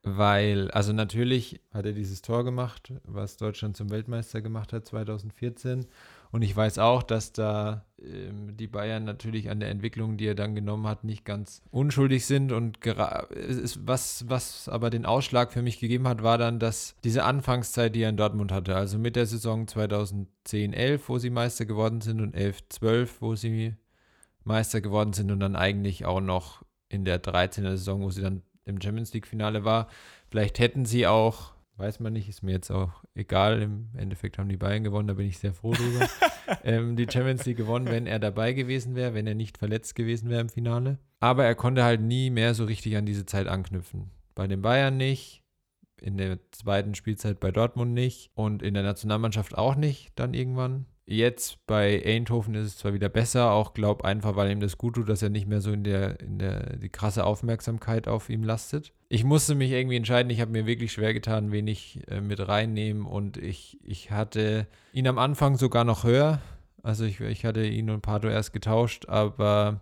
Weil, also natürlich hat er dieses Tor gemacht, was Deutschland zum Weltmeister gemacht hat 2014. Und ich weiß auch, dass da ähm, die Bayern natürlich an der Entwicklung, die er dann genommen hat, nicht ganz unschuldig sind. Und ist, was, was aber den Ausschlag für mich gegeben hat, war dann, dass diese Anfangszeit, die er in Dortmund hatte, also mit der Saison 2010-11, wo sie Meister geworden sind, und 11-12, wo sie Meister geworden sind, und dann eigentlich auch noch in der 13er Saison, wo sie dann im Champions League-Finale war. Vielleicht hätten sie auch weiß man nicht, ist mir jetzt auch egal. Im Endeffekt haben die Bayern gewonnen, da bin ich sehr froh drüber. ähm, die Champions League gewonnen, wenn er dabei gewesen wäre, wenn er nicht verletzt gewesen wäre im Finale. Aber er konnte halt nie mehr so richtig an diese Zeit anknüpfen. Bei den Bayern nicht, in der zweiten Spielzeit bei Dortmund nicht und in der Nationalmannschaft auch nicht dann irgendwann. Jetzt bei Eindhoven ist es zwar wieder besser, auch glaub einfach, weil ihm das gut tut, dass er nicht mehr so in der, in der die krasse Aufmerksamkeit auf ihm lastet. Ich musste mich irgendwie entscheiden, ich habe mir wirklich schwer getan, wen ich äh, mit reinnehmen und ich, ich hatte ihn am Anfang sogar noch höher. Also ich, ich hatte ihn und Pato erst getauscht, aber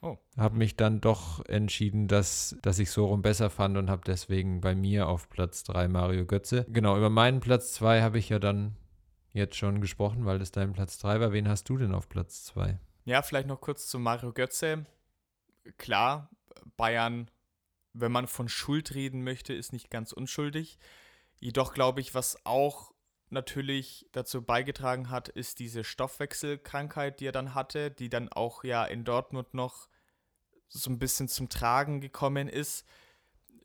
oh. habe mich dann doch entschieden, dass, dass ich so rum besser fand und habe deswegen bei mir auf Platz 3 Mario Götze. Genau, über meinen Platz 2 habe ich ja dann jetzt schon gesprochen, weil das dein Platz 3 war. Wen hast du denn auf Platz 2? Ja, vielleicht noch kurz zu Mario Götze. Klar, Bayern, wenn man von Schuld reden möchte, ist nicht ganz unschuldig. Jedoch glaube ich, was auch natürlich dazu beigetragen hat, ist diese Stoffwechselkrankheit, die er dann hatte, die dann auch ja in Dortmund noch so ein bisschen zum Tragen gekommen ist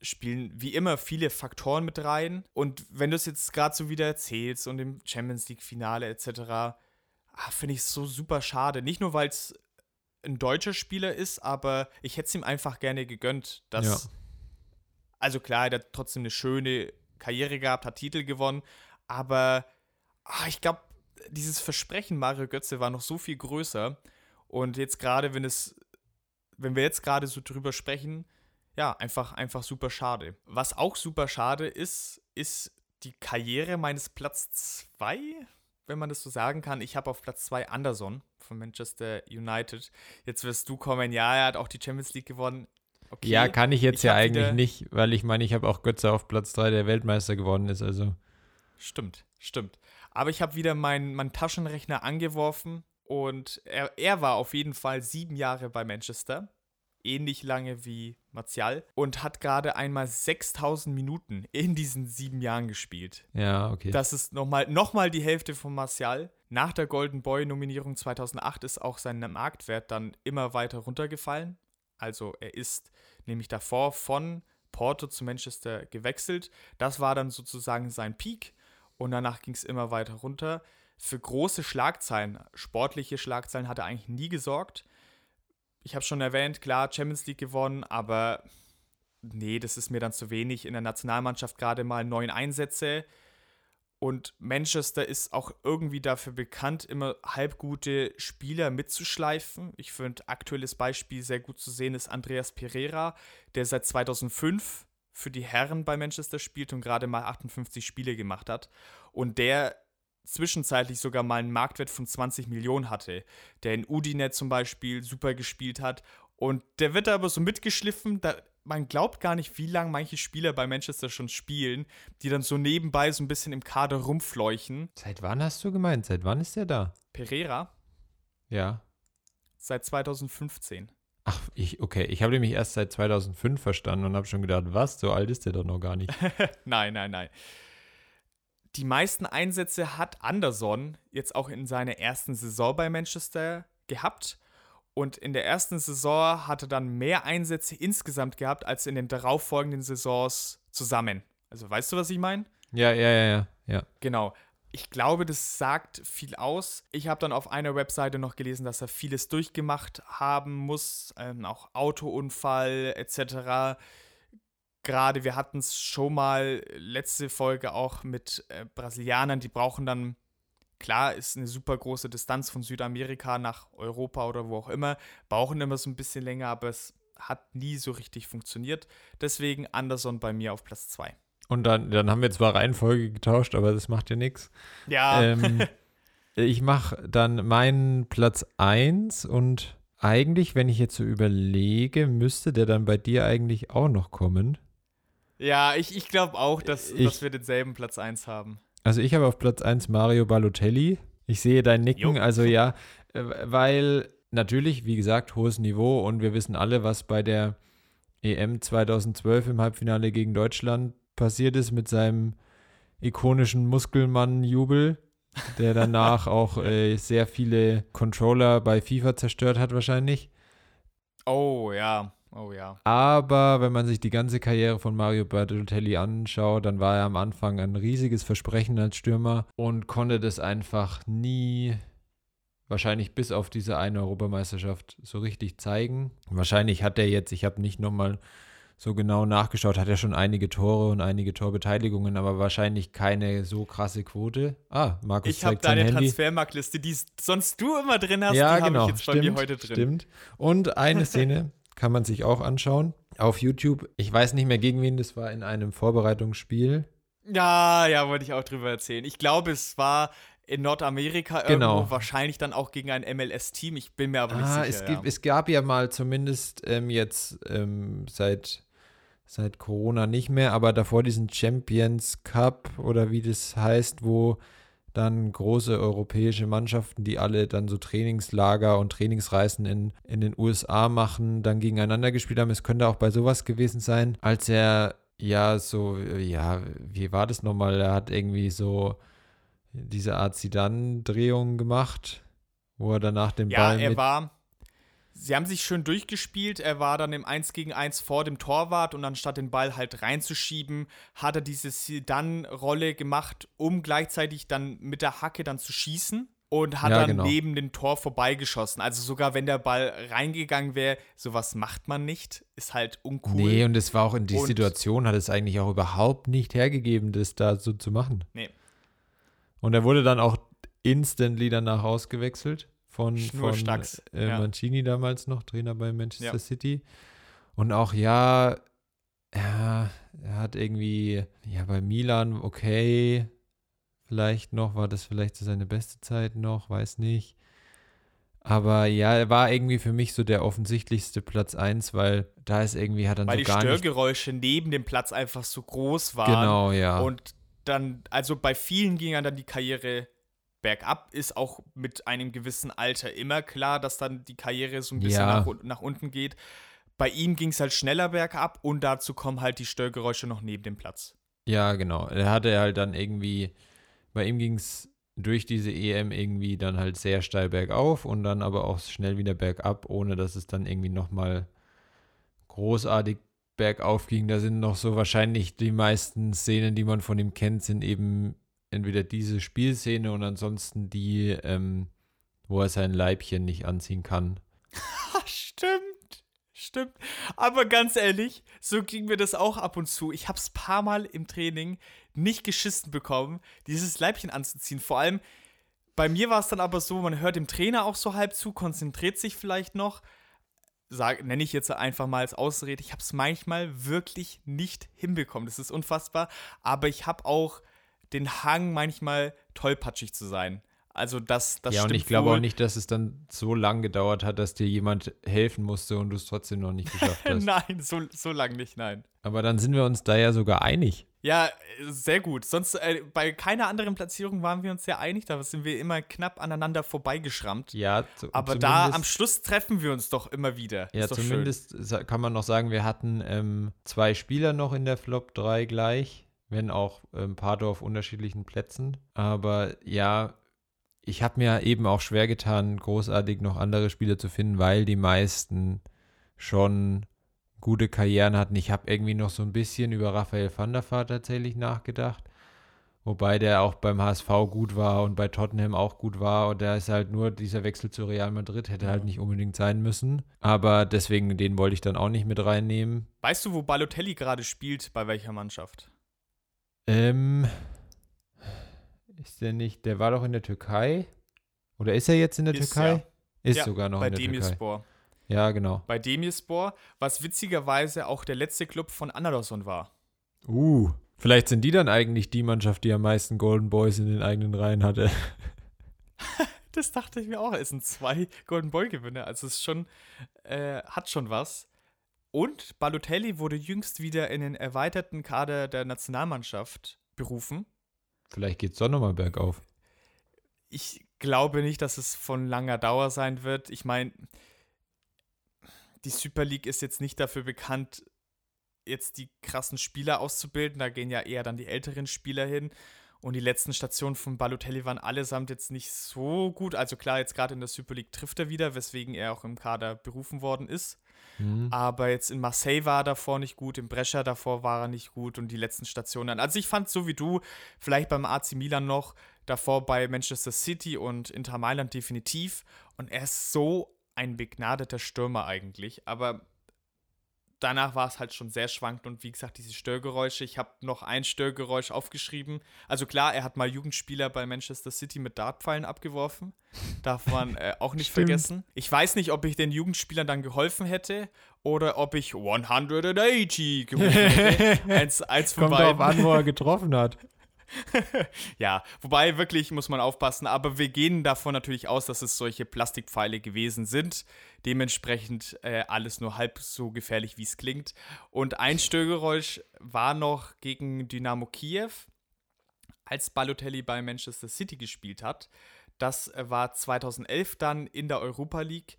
spielen wie immer viele Faktoren mit rein. Und wenn du es jetzt gerade so wieder erzählst und im Champions League-Finale etc., ah, finde ich es so super schade. Nicht nur, weil es ein deutscher Spieler ist, aber ich hätte es ihm einfach gerne gegönnt, dass. Ja. Also klar, er hat trotzdem eine schöne Karriere gehabt, hat Titel gewonnen, aber ach, ich glaube, dieses Versprechen Mario Götze war noch so viel größer. Und jetzt gerade, wenn es, wenn wir jetzt gerade so drüber sprechen, ja, einfach, einfach super schade. Was auch super schade ist, ist die Karriere meines Platz 2, wenn man das so sagen kann. Ich habe auf Platz 2 Anderson von Manchester United. Jetzt wirst du kommen, ja, er hat auch die Champions League gewonnen. Okay. Ja, kann ich jetzt ich ja eigentlich nicht, weil ich meine, ich habe auch Götze auf Platz 3, der Weltmeister geworden ist, also. Stimmt, stimmt. Aber ich habe wieder meinen mein Taschenrechner angeworfen und er, er war auf jeden Fall sieben Jahre bei Manchester ähnlich lange wie Martial und hat gerade einmal 6000 Minuten in diesen sieben Jahren gespielt. Ja, okay. Das ist nochmal noch mal die Hälfte von Martial. Nach der Golden Boy-Nominierung 2008 ist auch sein Marktwert dann immer weiter runtergefallen. Also er ist nämlich davor von Porto zu Manchester gewechselt. Das war dann sozusagen sein Peak und danach ging es immer weiter runter. Für große Schlagzeilen, sportliche Schlagzeilen hat er eigentlich nie gesorgt ich habe schon erwähnt, klar, Champions League gewonnen, aber nee, das ist mir dann zu wenig. In der Nationalmannschaft gerade mal neun Einsätze. Und Manchester ist auch irgendwie dafür bekannt, immer halbgute Spieler mitzuschleifen. Ich finde, aktuelles Beispiel sehr gut zu sehen ist Andreas Pereira, der seit 2005 für die Herren bei Manchester spielt und gerade mal 58 Spiele gemacht hat. Und der zwischenzeitlich sogar mal einen Marktwert von 20 Millionen hatte, der in Udine zum Beispiel super gespielt hat. Und der wird da aber so mitgeschliffen, da, man glaubt gar nicht, wie lange manche Spieler bei Manchester schon spielen, die dann so nebenbei so ein bisschen im Kader rumfleuchen. Seit wann hast du gemeint? Seit wann ist der da? Pereira? Ja. Seit 2015. Ach, ich, okay. Ich habe nämlich erst seit 2005 verstanden und habe schon gedacht, was? So alt ist der doch noch gar nicht. nein, nein, nein die meisten Einsätze hat Anderson jetzt auch in seiner ersten Saison bei Manchester gehabt. Und in der ersten Saison hatte dann mehr Einsätze insgesamt gehabt als in den darauffolgenden Saisons zusammen. Also weißt du, was ich meine? Ja, ja, ja, ja, ja. Genau. Ich glaube, das sagt viel aus. Ich habe dann auf einer Webseite noch gelesen, dass er vieles durchgemacht haben muss, ähm, auch Autounfall etc gerade, wir hatten es schon mal letzte Folge auch mit äh, Brasilianern, die brauchen dann, klar, ist eine super große Distanz von Südamerika nach Europa oder wo auch immer, brauchen immer so ein bisschen länger, aber es hat nie so richtig funktioniert. Deswegen Anderson bei mir auf Platz 2. Und dann, dann haben wir zwar Reihenfolge getauscht, aber das macht ja nichts. Ja. Ähm, ich mache dann meinen Platz 1 und eigentlich, wenn ich jetzt so überlege, müsste der dann bei dir eigentlich auch noch kommen. Ja, ich, ich glaube auch, dass, ich, dass wir denselben Platz 1 haben. Also ich habe auf Platz 1 Mario Balotelli. Ich sehe dein Nicken, Jo. also ja, äh, weil natürlich, wie gesagt, hohes Niveau und wir wissen alle, was bei der EM 2012 im Halbfinale gegen Deutschland passiert ist mit seinem ikonischen Muskelmann-Jubel, der danach auch äh, sehr viele Controller bei FIFA zerstört hat wahrscheinlich. Oh ja, oh ja. Aber wenn man sich die ganze Karriere von Mario Balotelli anschaut, dann war er am Anfang ein riesiges Versprechen als Stürmer und konnte das einfach nie, wahrscheinlich bis auf diese eine Europameisterschaft, so richtig zeigen. Wahrscheinlich hat er jetzt, ich habe nicht nochmal so genau nachgeschaut, hat er schon einige Tore und einige Torbeteiligungen, aber wahrscheinlich keine so krasse Quote. Ah, Markus Ich habe deine. Transfermarktliste, die sonst du immer drin hast, ja, die genau. habe ich jetzt bei stimmt, mir heute drin. Stimmt. Und eine Szene kann man sich auch anschauen auf YouTube. Ich weiß nicht mehr gegen wen das war in einem Vorbereitungsspiel. Ja, ja, wollte ich auch drüber erzählen. Ich glaube, es war in Nordamerika Genau. irgendwo, wahrscheinlich dann auch gegen ein MLS-Team. Ich bin mir aber nicht Ah, sicher. es, gibt, ja. es gab ja mal zumindest ähm, jetzt ähm, seit, seit Corona nicht mehr, aber davor diesen Champions Cup oder wie das heißt, wo dann große europäische Mannschaften, die alle dann so Trainingslager und Trainingsreisen in, in den USA machen, dann gegeneinander gespielt haben. Es könnte auch bei sowas gewesen sein, als er ja so, ja, wie war das nochmal? Er hat irgendwie so diese Art Zidane-Drehung gemacht, wo er danach den ja, Ball er mit war. Sie haben sich schön durchgespielt. Er war dann im 1 gegen 1 vor dem Torwart und anstatt den Ball halt reinzuschieben, hat er diese Zidane-Rolle gemacht, um gleichzeitig dann mit der Hacke dann zu schießen und hat Ja, dann genau. neben dem Tor vorbeigeschossen. Also sogar wenn der Ball reingegangen wäre, sowas macht man nicht. Ist halt uncool. Nee, und es war auch in die Und- Situation, hat es eigentlich auch überhaupt nicht hergegeben, das da so zu machen. Nee. Und er wurde dann auch instantly danach ausgewechselt von, von äh, ja. Mancini damals noch, Trainer bei Manchester Ja. City. Und auch, ja, ja, er hat irgendwie, ja, bei Milan, okay, vielleicht noch, war das vielleicht so seine beste Zeit noch, weiß nicht. Aber ja, er war irgendwie für mich so der offensichtlichste Platz 1, weil da ist irgendwie, hat dann Weil so die gar nicht Störgeräusche neben dem Platz einfach so groß waren. Genau, ja. Und dann, also bei vielen ging dann die Karriere bergab, ist auch mit einem gewissen Alter immer klar, dass dann die Karriere so ein bisschen Ja. nach, nach unten geht. Bei ihm ging es halt schneller bergab und dazu kommen halt die Störgeräusche noch neben dem Platz. ja, genau. Er hatte halt dann irgendwie, bei ihm ging es durch diese EM irgendwie dann halt sehr steil bergauf und dann aber auch schnell wieder bergab, ohne dass es dann irgendwie nochmal großartig bergauf ging. Da sind noch so wahrscheinlich die meisten Szenen, die man von ihm kennt, sind eben entweder diese Spielszene und ansonsten die, ähm, wo er sein Leibchen nicht anziehen kann. Stimmt. Stimmt. Aber ganz ehrlich, so ging mir das auch ab und zu. Ich hab's paar Mal im Training nicht geschissen bekommen, dieses Leibchen anzuziehen. Vor allem, bei mir war es dann aber so, man hört dem Trainer auch so halb zu, konzentriert sich vielleicht noch. Nenne ich jetzt einfach mal als Ausrede. Ich hab's manchmal wirklich nicht hinbekommen. Das ist unfassbar. Aber ich hab auch den Hang, manchmal tollpatschig zu sein. Also das, das ja, und ich glaube wohl. auch nicht, dass es dann so lang gedauert hat, dass dir jemand helfen musste und du es trotzdem noch nicht geschafft hast. Nein, so, so lang nicht, nein. Aber dann sind wir uns da ja sogar einig. Ja, sehr gut. Sonst äh, bei keiner anderen Platzierung waren wir uns ja einig, da sind wir immer knapp aneinander vorbeigeschrammt. Ja, zu, Aber da am Schluss treffen wir uns doch immer wieder. Ja, schön. zumindest sa- kann man noch sagen, wir hatten ähm, zwei Spieler noch in der Flop 3 gleich, wenn auch ein paar auf unterschiedlichen Plätzen. Aber ja, ich habe mir eben auch schwer getan, großartig noch andere Spieler zu finden, weil die meisten schon gute Karrieren hatten. Ich habe irgendwie noch so ein bisschen über Raphael van der Vaart tatsächlich nachgedacht. Wobei der auch beim HSV gut war und bei Tottenham auch gut war. Und da ist halt nur dieser Wechsel zu Real Madrid, hätte halt nicht unbedingt sein müssen. Aber deswegen, den wollte ich dann auch nicht mit reinnehmen. Weißt du, wo Balotelli gerade spielt, bei welcher Mannschaft? Ähm, ist der nicht, der war doch in der Türkei? Oder ist er jetzt in der Ist Türkei? er. Ist Ja, sogar noch in der Türkei. Demirspor. Ja, genau. Bei Demirspor, was witzigerweise auch der letzte Club von Anadoluson war. Uh, vielleicht sind die dann eigentlich die Mannschaft, die am meisten Golden Boys in den eigenen Reihen hatte. Das dachte ich mir auch. Es sind zwei Golden Boy-Gewinne. Also es ist schon, äh, hat schon was. Und Balotelli wurde jüngst wieder in den erweiterten Kader der Nationalmannschaft berufen. Vielleicht geht's doch nochmal bergauf. Ich glaube nicht, dass es von langer Dauer sein wird. Ich meine, die Super League ist jetzt nicht dafür bekannt, jetzt die krassen Spieler auszubilden. Da gehen ja eher dann die älteren Spieler hin. Und die letzten Stationen von Balotelli waren allesamt jetzt nicht so gut. Also klar, jetzt gerade in der Super League trifft er wieder, weswegen er auch im Kader berufen worden ist. Mhm. Aber jetzt in Marseille war er davor nicht gut, in Brescia davor war er nicht gut und die letzten Stationen. Also ich fand so wie du, vielleicht beim AC Milan noch, davor bei Manchester City und Inter Mailand definitiv. Und er ist so ein begnadeter Stürmer eigentlich. Aber danach war es halt schon sehr schwankend und wie gesagt, diese Störgeräusche. Ich habe noch ein Störgeräusch aufgeschrieben. Also klar, er hat mal Jugendspieler bei Manchester City mit Dartpfeilen abgeworfen. Darf man äh, auch nicht vergessen. Ich weiß nicht, ob ich den Jugendspielern dann geholfen hätte oder ob ich 180 gerufen hätte. eins, eins von Kommt beiden. an, wo er getroffen hat. ja, wobei wirklich muss man aufpassen, aber wir gehen davon natürlich aus, dass es solche Plastikpfeile gewesen sind. Dementsprechend äh, alles nur halb so gefährlich, wie es klingt. Und ein Störgeräusch war noch gegen Dynamo Kiew, als Balotelli bei Manchester City gespielt hat. Das war 2011 dann in der Europa League.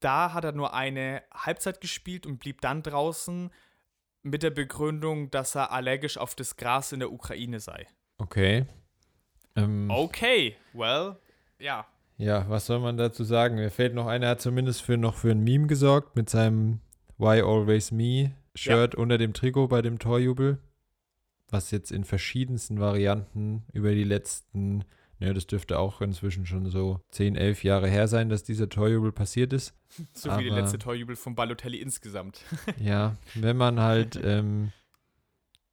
Da hat er nur eine Halbzeit gespielt und blieb dann draußen mit der Begründung, dass er allergisch auf das Gras in der Ukraine sei. Okay. Ähm, okay, well, ja. Ja, was soll man dazu sagen? Mir fällt noch einer, er hat zumindest für, noch für ein Meme gesorgt mit seinem Why Always Me Shirt ja. unter dem Trikot bei dem Torjubel, was jetzt in verschiedensten Varianten über die letzten ja, das dürfte auch inzwischen schon so 10, 11 Jahre her sein, dass dieser Torjubel passiert ist. So Aber, wie der letzte Torjubel von Balotelli insgesamt. ja, wenn man halt ähm,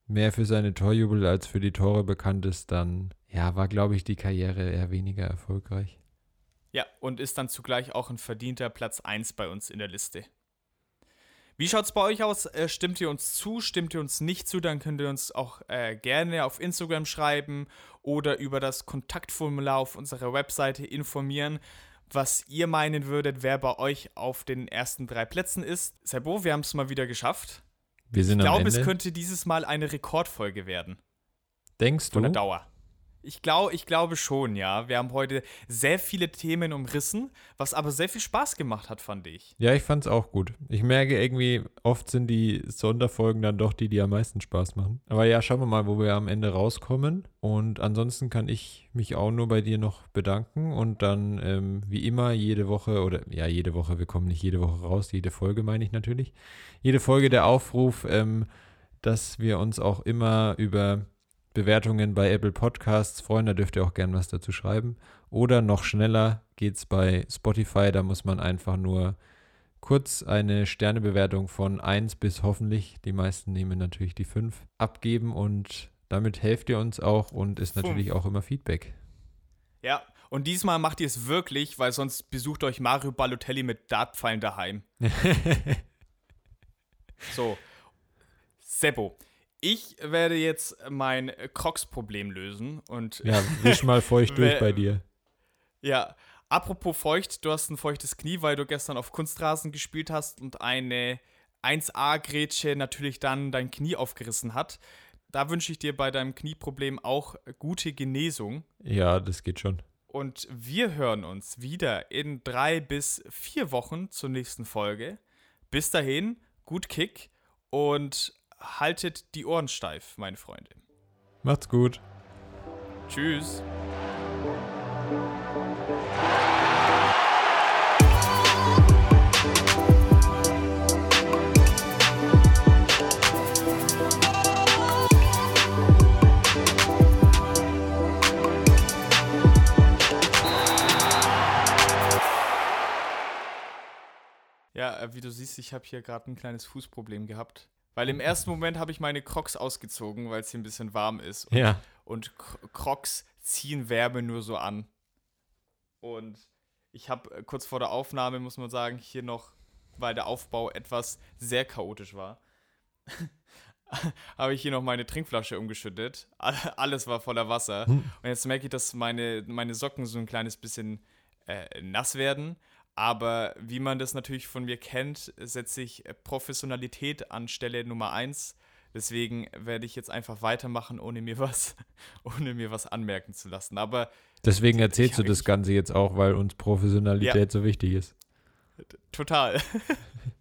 mehr für seine Torjubel als für die Tore bekannt ist, dann ja, war, glaube ich, die Karriere eher weniger erfolgreich. Ja, und ist dann zugleich auch ein verdienter Platz 1 bei uns in der Liste. Wie schaut es bei euch aus? Äh, stimmt ihr uns zu? Stimmt ihr uns nicht zu? Dann könnt ihr uns auch äh, gerne auf Instagram schreiben oder über das Kontaktformular auf unserer Webseite informieren, was ihr meinen würdet, wer bei euch auf den ersten drei Plätzen ist. Sebo, wir haben es mal wieder geschafft. Wir sind ich glaube, es könnte dieses Mal eine Rekordfolge werden. Denkst du? Von der Dauer. Ich, glaub, ich glaube schon, ja. Wir haben heute sehr viele Themen umrissen, was aber sehr viel Spaß gemacht hat, fand ich. Ja, ich fand es auch gut. Ich merke irgendwie, oft sind die Sonderfolgen dann doch die, die am meisten Spaß machen. Aber ja, schauen wir mal, wo wir am Ende rauskommen. Und ansonsten kann ich mich auch nur bei dir noch bedanken und dann ähm, wie immer jede Woche oder ja, jede Woche, wir kommen nicht jede Woche raus, jede Folge meine ich natürlich. Jede Folge der Aufruf, ähm, dass wir uns auch immer über Bewertungen bei Apple Podcasts freuen. Da dürft ihr auch gerne was dazu schreiben. Oder noch schneller geht es bei Spotify. Da muss man einfach nur kurz eine Sternebewertung von 1 bis hoffentlich, die meisten nehmen natürlich die 5, abgeben und damit helft ihr uns auch und ist natürlich auch immer Feedback. Ja, und diesmal macht ihr es wirklich, weil sonst besucht euch Mario Balotelli mit Dartpfeilen daheim. so. Seppo, ich werde jetzt mein Crocs-Problem lösen und. Ja, wisch mal feucht durch bei dir. Ja, apropos feucht, du hast ein feuchtes Knie, weil du gestern auf Kunstrasen gespielt hast und eine 1A-Grätsche natürlich dann dein Knie aufgerissen hat. Da wünsche ich dir bei deinem Knieproblem auch gute Genesung. Ja, das geht schon. Und wir hören uns wieder in drei bis vier Wochen zur nächsten Folge. Bis dahin, gut Kick und haltet die Ohren steif, meine Freunde. Macht's gut. Tschüss. Ja, äh, wie du siehst, ich habe hier gerade ein kleines Fußproblem gehabt. Weil im ersten Moment habe ich meine Crocs ausgezogen, weil es hier ein bisschen warm ist. Und, ja. Und Crocs ziehen Wärme nur so an. Und ich habe äh, kurz vor der Aufnahme, muss man sagen, hier noch, weil der Aufbau etwas sehr chaotisch war, habe ich hier noch meine Trinkflasche umgeschüttet. Alles war voller Wasser. Hm. Und jetzt merke ich, dass meine, meine Socken so ein kleines bisschen äh, nass werden. Aber wie man das natürlich von mir kennt, setze ich Professionalität an Stelle Nummer eins. Deswegen werde ich jetzt einfach weitermachen, ohne mir was, ohne mir was anmerken zu lassen. Aber Deswegen erzählst du das Ganze jetzt auch, weil uns Professionalität Ja. so wichtig ist. total.